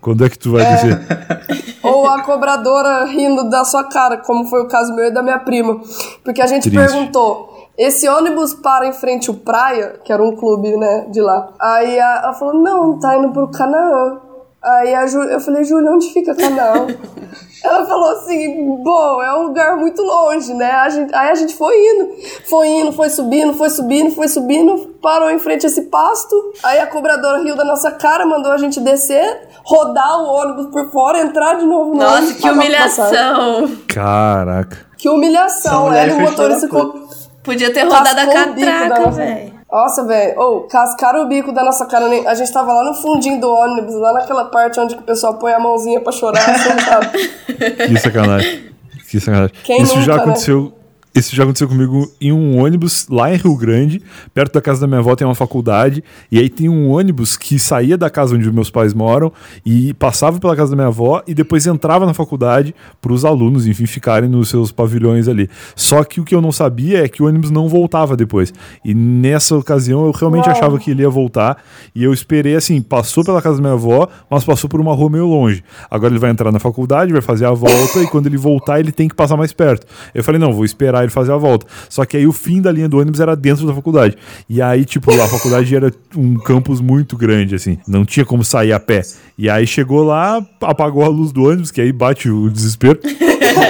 Quando é que tu vai descer? Ou a cobradora rindo da sua cara, como foi o caso meu e da minha prima. Porque a gente Triste. perguntou. Esse ônibus para em frente ao Praia, que era um clube, né, de lá. Aí a- ela falou, não, tá indo pro Canaã. Aí a Ju, eu falei, Júlia, onde fica Canaã? Ela falou assim, bom, é um lugar muito longe, né? A gente- aí a gente foi indo, foi indo, foi subindo, foi subindo, foi subindo, parou em frente a esse pasto. Aí a cobradora riu da nossa cara, mandou a gente descer, rodar o ônibus por fora, entrar de novo no Nossa, ônibus, que humilhação. Caraca. Que humilhação, e o motorista. Podia ter rodado a catraca, velho. Nossa, velho. Ô, cascaram o bico da nossa cara. nem- A gente tava lá no fundinho do ônibus, lá naquela parte onde o pessoal põe a mãozinha pra chorar, assim, sabe? Que sacanagem. Que sacanagem. Quem isso já nunca, né? Isso já aconteceu comigo em um ônibus lá em Rio Grande, perto da casa da minha avó tem uma faculdade, e aí tem um ônibus que saía da casa onde meus pais moram e passava pela casa da minha avó e depois entrava na faculdade para os alunos, enfim, ficarem nos seus pavilhões ali. Só que o que eu não sabia é que o ônibus não voltava depois. E nessa ocasião eu realmente achava que ele ia voltar e eu esperei assim, passou pela casa da minha avó, mas passou por uma rua meio longe. Agora ele vai entrar na faculdade, vai fazer a volta e quando ele voltar ele tem que passar mais perto. Eu falei, não, vou esperar ele fazer a volta. Só que aí o fim da linha do ônibus era dentro da faculdade. E aí, tipo, a faculdade era um campus muito grande, assim. Não tinha como sair a pé. E aí chegou lá, apagou a luz do ônibus, que aí bate o desespero.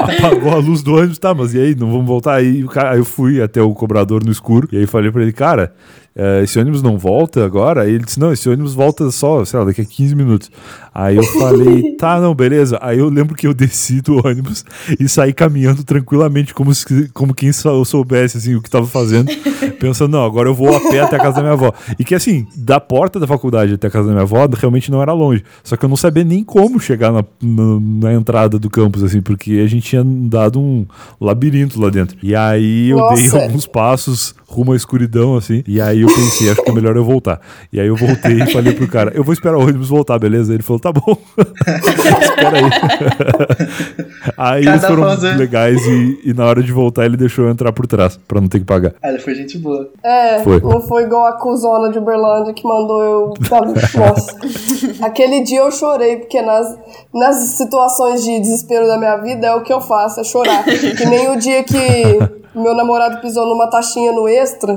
apagou a luz do ônibus, tá, mas e aí, não vamos voltar? Aí, cara- aí eu fui até o cobrador no escuro, e aí falei pra ele, cara, é, esse ônibus não volta agora? Aí ele disse, não, esse ônibus volta só, sei lá, daqui a 15 minutos. Aí eu falei, tá, não, beleza. Aí eu lembro que eu desci do ônibus e saí caminhando tranquilamente, como, se, como quem soubesse, assim, o que tava fazendo. Pensando, não, agora eu vou a pé até a casa da minha avó. E que, assim, da porta da faculdade até a casa da minha avó, realmente não era longe. Só que eu não sabia nem como chegar na, na, na entrada do campus, assim, porque a gente tinha dado um labirinto lá dentro. E aí eu Nossa. dei alguns passos rumo à escuridão, assim. E aí eu pensei, acho que é melhor eu voltar. E aí eu voltei e falei pro cara, eu vou esperar o ônibus voltar, beleza? Ele falou, tá bom. Espera aí. aí eles Cada foram pausa. legais e, e na hora de voltar ele deixou eu entrar por trás, pra não ter que pagar. Ah, ele foi gente boa. É, Foi. não foi igual a cuzona de Uberlândia que mandou eu. Nossa. Aquele dia eu chorei, porque nas, nas situações de desespero da minha vida é o que eu faço, é chorar. Que nem o dia que meu namorado pisou numa taxinha no extra.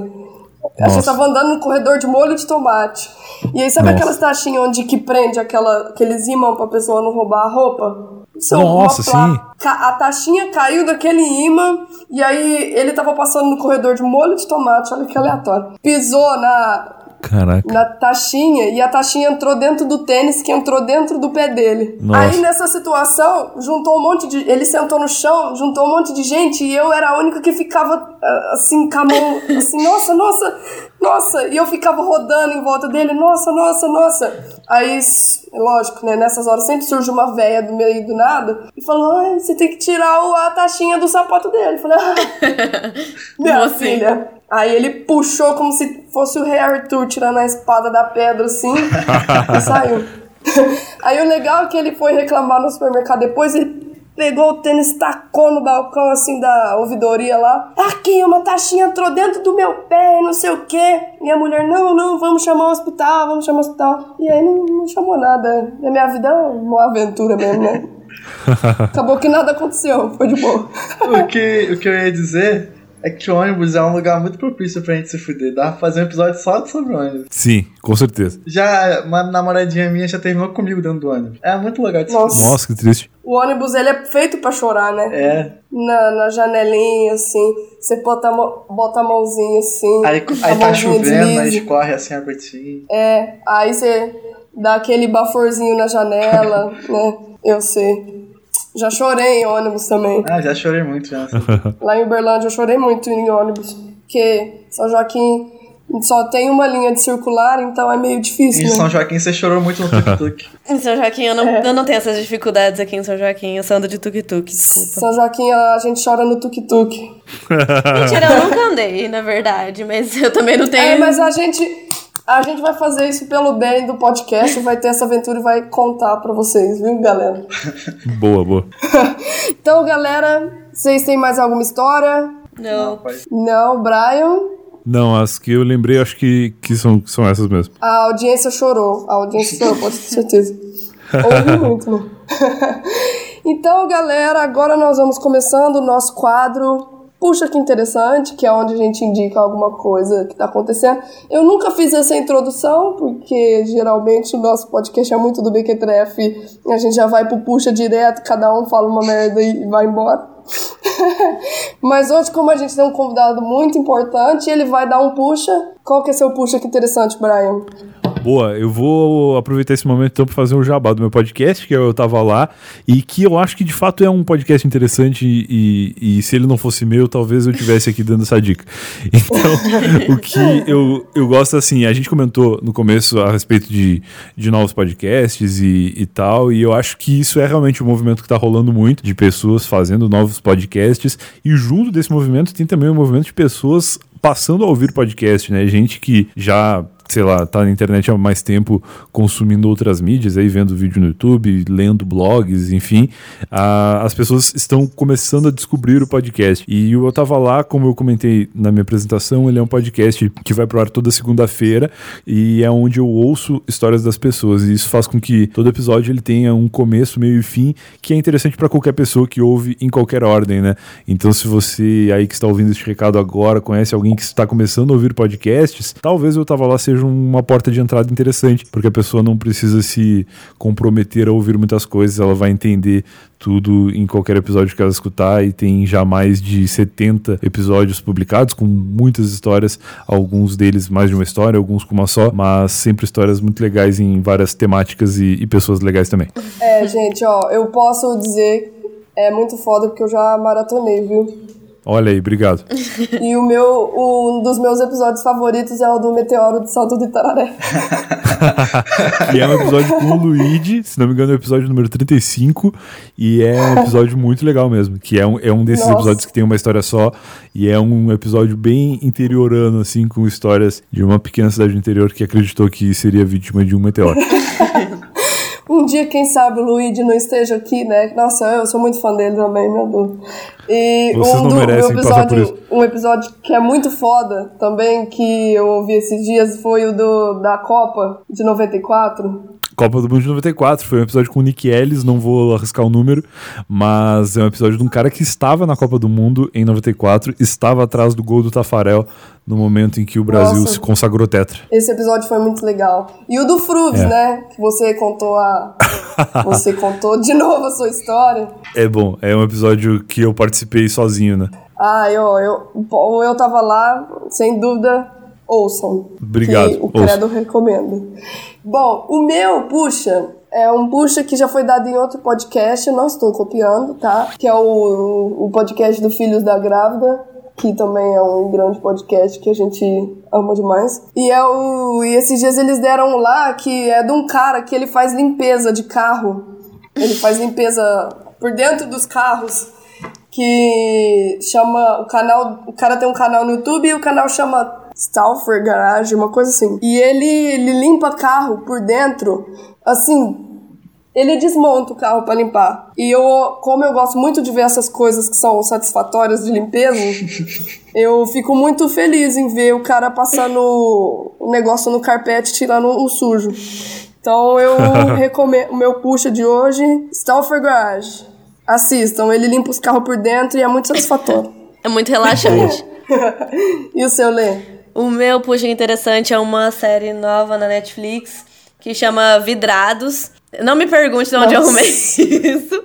A gente Nossa. tava andando no corredor de molho de tomate. E aí, sabe Nossa. aquelas taxinhas onde que prende aquela, aqueles imãs pra pessoa não roubar a roupa? É Nossa, sim. A taxinha caiu daquele imã e aí ele tava passando no corredor de molho de tomate, olha que aleatório. Pisou na, Caraca. na taxinha e a taxinha entrou dentro do tênis que entrou dentro do pé dele. Nossa. Aí nessa situação, juntou um monte de. Ele sentou no chão, juntou um monte de gente e eu era a única que ficava ah, assim, com a mão, assim, nossa, nossa, nossa. E eu ficava rodando em volta dele, nossa, nossa, nossa. Aí, lógico, né? Nessas horas sempre surge uma véia do meio do nada e falou: Ai, você tem que tirar o- a taxinha do sapato dele. Eu falei, ah, minha Você. filha. Aí ele puxou como se fosse o rei Arthur tirando a espada da pedra assim e saiu. Aí o legal é que ele foi reclamar no supermercado depois, ele pegou o tênis, tacou no balcão assim da ouvidoria lá. Aqui, uma taxinha entrou dentro do meu pé, não sei o quê. E a mulher, não, não, vamos chamar o hospital, vamos chamar o hospital. E aí não, não chamou nada. E a minha vida é uma aventura mesmo, né? Acabou que nada aconteceu, foi de boa. O que, o que eu ia dizer é que o ônibus é um lugar muito propício pra gente se fuder. Dá pra fazer um episódio só sobre ônibus. Sim, com certeza. Já uma namoradinha minha já terminou comigo dentro do ônibus. É muito legal de se Nossa. Nossa, que triste. O ônibus, ele é feito pra chorar, né? É. Na, na janelinha, assim. Você bota a, mão- bota a mãozinha assim. Aí, aí tá chovendo, aí deslize. escorre assim a gotinha. É, aí você dá aquele baforzinho na janela, né? Eu sei. Já chorei em ônibus também. Ah, já chorei muito já. Lá em Uberlândia eu chorei muito em ônibus. Porque São Joaquim só tem uma linha de circular, então é meio difícil, Em né? São Joaquim você chorou muito no tuk-tuk. Em São Joaquim, eu não, É. eu não tenho essas dificuldades aqui em São Joaquim. Eu só ando de tuk-tuk, desculpa. São Joaquim a gente chora no tuk-tuk. Mentira, eu nunca andei, na verdade, mas eu também não tenho. É, mas a gente, a gente vai fazer isso pelo bem do podcast, vai ter essa aventura e vai contar pra vocês, viu, galera? Boa, boa. Então, galera, vocês têm mais alguma história? Não. Não, Brian? Não, as que eu lembrei, acho que, que são, são essas mesmo. A audiência chorou. A audiência chorou, pode ter certeza. Ouvi muito, né? então, galera, agora nós vamos começando o nosso quadro Puxa que interessante, que é onde a gente indica alguma coisa que tá acontecendo. Eu nunca fiz essa introdução, porque geralmente o nosso podcast é muito do BQTF a gente já vai pro puxa direto, cada um fala uma merda e vai embora. Mas hoje, como a gente tem um convidado muito importante, ele vai dar um puxa. Qual que é seu puxa que interessante, Brian? Boa, eu vou aproveitar esse momento então para fazer um jabá do meu podcast, que eu tava lá, e que eu acho que de fato é um podcast interessante e, e- se ele não fosse meu, talvez eu tivesse aqui dando essa dica. Então, o que eu, eu gosto assim, a gente comentou no começo a respeito de, de novos podcasts e, e tal, e eu acho que isso é realmente um movimento que tá rolando muito, de pessoas fazendo novos podcasts, e junto desse movimento tem também um movimento de pessoas passando a ouvir podcast, né? Gente que já sei lá, tá na internet há mais tempo consumindo outras mídias, aí vendo vídeo no YouTube, lendo blogs, enfim, ah, as pessoas estão começando a descobrir o podcast. E o Eu Tava Lá, como eu comentei na minha apresentação, ele é um podcast que vai pro ar toda segunda-feira e é onde eu ouço histórias das pessoas. E isso faz com que todo episódio ele tenha um começo, meio e fim, que é interessante para qualquer pessoa que ouve em qualquer ordem, né? Então, se você aí que está ouvindo este recado agora conhece alguém que está começando a ouvir podcasts, talvez eu tava lá seja seja uma porta de entrada interessante, porque a pessoa não precisa se comprometer a ouvir muitas coisas, ela vai entender tudo em qualquer episódio que ela escutar e tem já mais de 70 episódios publicados com muitas histórias, alguns deles mais de uma história, alguns com uma só, mas sempre histórias muito legais em várias temáticas e, e pessoas legais também. É, gente, ó, eu posso dizer, é muito foda porque eu já maratonei, viu? Olha aí, obrigado. E o meu, um dos meus episódios favoritos é o do Meteoro de Salto do Itararé. que é um episódio com o Luigi, se não me engano, é o episódio número 35, e é um episódio muito legal mesmo, que é um, é um desses Nossa. episódios que tem uma história só, e é um episódio bem interiorano, assim, com histórias de uma pequena cidade do interior que acreditou que seria vítima de um meteoro. Um dia, quem sabe, o Luigi não esteja aqui, né? Nossa, eu sou muito fã dele também, meu Deus. E Vocês um do, um episódio, um episódio que é muito foda também, que eu ouvi esses dias, foi o do, da Copa de 94. Copa do Mundo de 94, foi um episódio com o Nick Ellis, não vou arriscar o número, mas é um episódio de um cara que estava na Copa do Mundo em 94, estava atrás do gol do Tafarel no momento em que o Brasil Nossa. se consagrou tetra. Esse episódio foi muito legal. E o do Fruves, É. né? Que você contou a. você contou de novo a sua história. É bom, é um episódio que eu participei sozinho, né? Ah, eu, eu, eu tava lá, sem dúvida, ouçam. Obrigado, o. Credo recomenda. Bom, o meu, puxa, é um puxa que já foi dado em outro podcast, não estou copiando, tá? Que é o, o podcast do Filhos da Grávida, que também é um grande podcast que a gente ama demais. E é o. E esses dias eles deram lá que é de um cara que ele faz limpeza de carro. Ele faz limpeza por dentro dos carros que chama o canal, o cara tem um canal no YouTube e o canal chama Stauffer Garage, uma coisa assim. E ele, ele limpa carro por dentro, assim, ele desmonta o carro pra limpar. E eu, como eu gosto muito de ver essas coisas que são satisfatórias de limpeza, eu fico muito feliz em ver o cara passando o negócio no carpete, tirando o sujo. Então eu recomendo, o meu puxa de hoje, Stauffer Garage. Assistam, ele limpa os carros por dentro e é muito satisfatório. É muito relaxante. e o seu Lê? O meu puxa interessante é uma série nova na Netflix que chama Vidrados. Não me pergunte de onde eu Nossa. arrumei isso,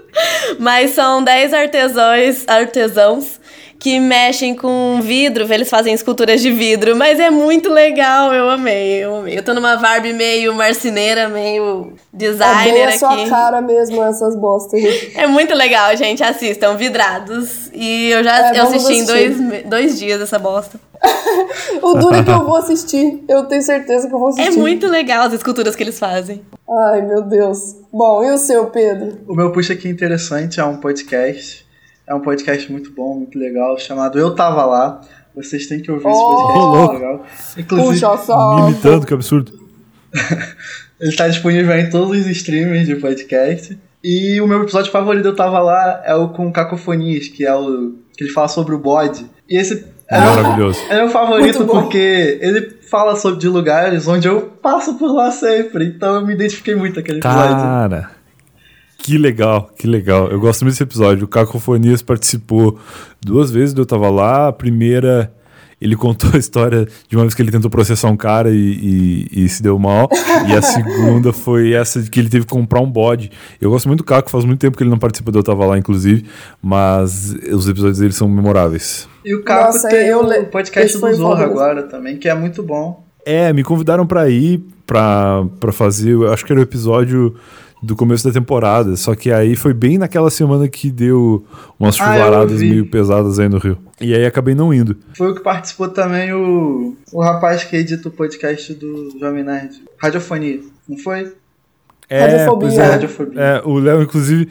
mas são 10 artesãos, artesãos que mexem com vidro, eles fazem esculturas de vidro, mas é muito legal, eu amei, eu amei. Eu tô numa vibe meio marceneira, meio É designer bem a aqui. sua cara mesmo, essas bostas. É muito legal, gente. Assistam, Vidrados. E eu já É, eu assisti em dois, dois dias essa bosta. O duro é que eu vou assistir. Eu tenho certeza que eu vou É assistir. muito legal as esculturas que eles fazem. Ai, meu Deus. Bom, e o seu, Pedro? O meu puxa aqui interessante é um podcast. É um podcast muito bom, muito legal, chamado Eu Tava Lá. Vocês têm que ouvir esse podcast, Oh! muito legal. Inclusive, Puxa só. imitando, que absurdo. ele está disponível em todos os streamers de podcast. E o meu episódio favorito Eu Tava Lá é o com Cacofonias, que é o que ele fala sobre o bode. E esse é meu, Maravilhoso. é meu favorito porque ele fala sobre de lugares onde eu passo por lá sempre. Então eu me identifiquei muito com aquele episódio. Cara, que legal, que legal. Eu gosto muito desse episódio. O Cacofonias participou duas vezes do Eu Tava Lá. A primeira, ele contou a história de uma vez que ele tentou processar um cara e, e- e se deu mal. E a segunda foi essa de que ele teve que comprar um bode. Eu gosto muito do Caco, faz muito tempo que ele não participa do Eu Tava Lá, inclusive. Mas os episódios dele são memoráveis. E o Caco Nossa, tem eu o le- podcast do favorito. agora também, que é muito bom. É, me convidaram pra ir pra, pra fazer, eu acho que era o episódio do começo da temporada, só que aí foi bem naquela semana que deu umas Ah, chuvaradas meio pesadas aí no Rio. E aí acabei não indo. Foi o que participou também o, o rapaz que edita o podcast do Jovem Nerd. Radiofonia, não foi? É, Radiofobia. é. Radiofobia. É, o Léo, inclusive.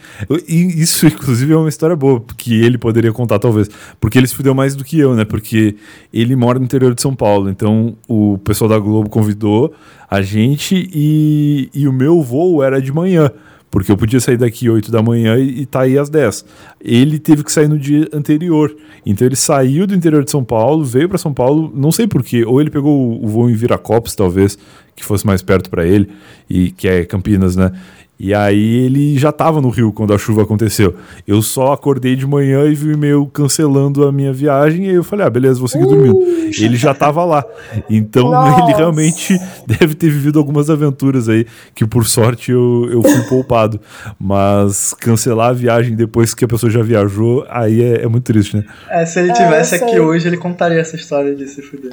Isso, inclusive, é uma história boa, que ele poderia contar, talvez. Porque ele se fudeu mais do que eu, né? Porque ele mora no interior de São Paulo. Então, o pessoal da Globo convidou a gente e, e o meu voo era de manhã. Porque eu podia sair daqui 8 da manhã e, e tá aí às 10. Ele teve que sair no dia anterior. Então ele saiu do interior de São Paulo, veio para São Paulo, não sei porquê. Ou ele pegou o, voo em Viracopos, talvez, que fosse mais perto para ele, e que é Campinas, né? E aí ele já tava no Rio quando a chuva aconteceu. Eu só acordei de manhã e vi o e-mail cancelando a minha viagem, e aí eu falei, ah, beleza, vou seguir dormindo. Ele já tava lá. Então Nossa. ele realmente deve ter vivido algumas aventuras aí, que por sorte eu, eu fui poupado. Mas cancelar a viagem depois que a pessoa já viajou, aí é, é muito triste, né? É, se ele É, tivesse eu aqui hoje, ele contaria essa história de se fuder.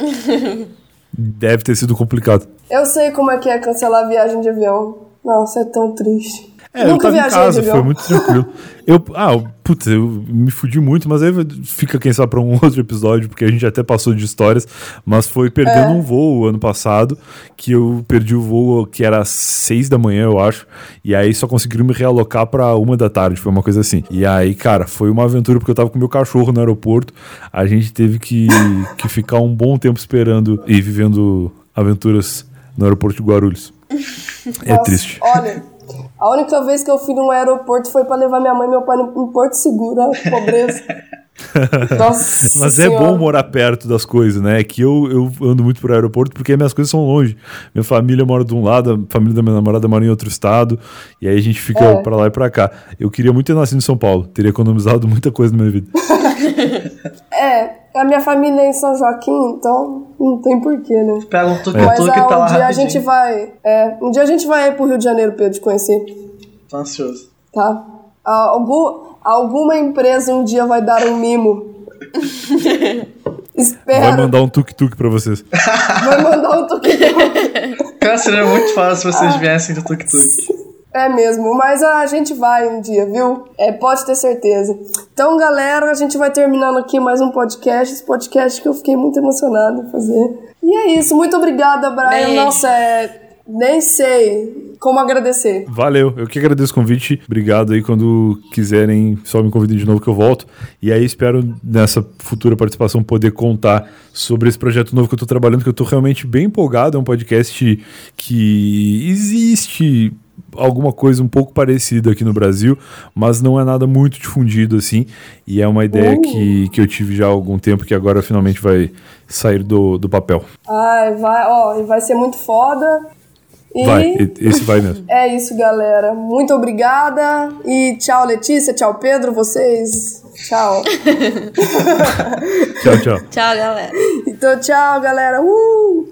Deve ter sido complicado. Eu sei como é que é cancelar a viagem de avião. Nossa, é tão triste. É, Nunca eu tava em viajei casa, de foi muito tranquilo. Eu, ah, putz, eu me fudi muito, mas aí fica, quem sabe, pra um outro episódio, porque a gente até passou de histórias, mas foi perdendo É. um voo ano passado, que eu perdi o voo que era às seis da manhã, eu acho, e aí só conseguiram me realocar pra uma da tarde, foi uma coisa assim. E aí, cara, foi uma aventura, porque eu tava com meu cachorro no aeroporto, a gente teve que, que ficar um bom tempo esperando e vivendo aventuras no aeroporto de Guarulhos. É Nossa, triste. Olha, a única vez que eu fui num aeroporto foi pra levar minha mãe e meu pai no, em Porto Seguro. Que pobreza. Nossa Mas é Senhora. bom morar perto das coisas, né? É que eu, eu ando muito pro aeroporto porque minhas coisas são longe. Minha família mora de um lado, a família da minha namorada mora em outro estado, e aí a gente fica É. pra lá e pra cá. Eu queria muito ter nascido em São Paulo, teria economizado muita coisa na minha vida. É, a minha família é em São Joaquim, então não tem porquê, né? Pega um Mas tuk-tuk e ah, tá lá um dia a gente vai. É, um dia a gente vai aí pro Rio de Janeiro, Pedro, te conhecer, Tô ansioso. tá? Ah, Algum, alguma empresa um dia vai dar um mimo. Espero. Vai mandar um tuk-tuk pra vocês. Vai mandar um tuk Cara, seria muito fácil se vocês viessem de tuk-tuk. É mesmo, mas a gente vai um dia, viu? É, pode ter certeza. Então, galera, a gente vai terminando aqui mais um podcast. Esse podcast que eu fiquei muito emocionada em fazer. E é isso. Muito obrigada, Brian. Beijo. Nossa, é, nem sei como agradecer. Valeu, eu que agradeço o convite. Obrigado aí. Quando quiserem, só me convidem de novo que eu volto. E aí espero nessa futura participação poder contar sobre esse projeto novo que eu tô trabalhando, que eu tô realmente bem empolgado. É um podcast que existe alguma coisa um pouco parecida aqui no Brasil, mas não é nada muito difundido assim. E é uma ideia Uh. que, que eu tive já há algum tempo que agora finalmente vai sair do, do papel. Ai, vai, ó, vai ser muito foda. E Vai, esse vai mesmo. é isso, galera. Muito obrigada. E tchau, Letícia. Tchau, Pedro. Vocês. Tchau. Tchau, tchau. Tchau, galera. então, tchau, galera. Uh!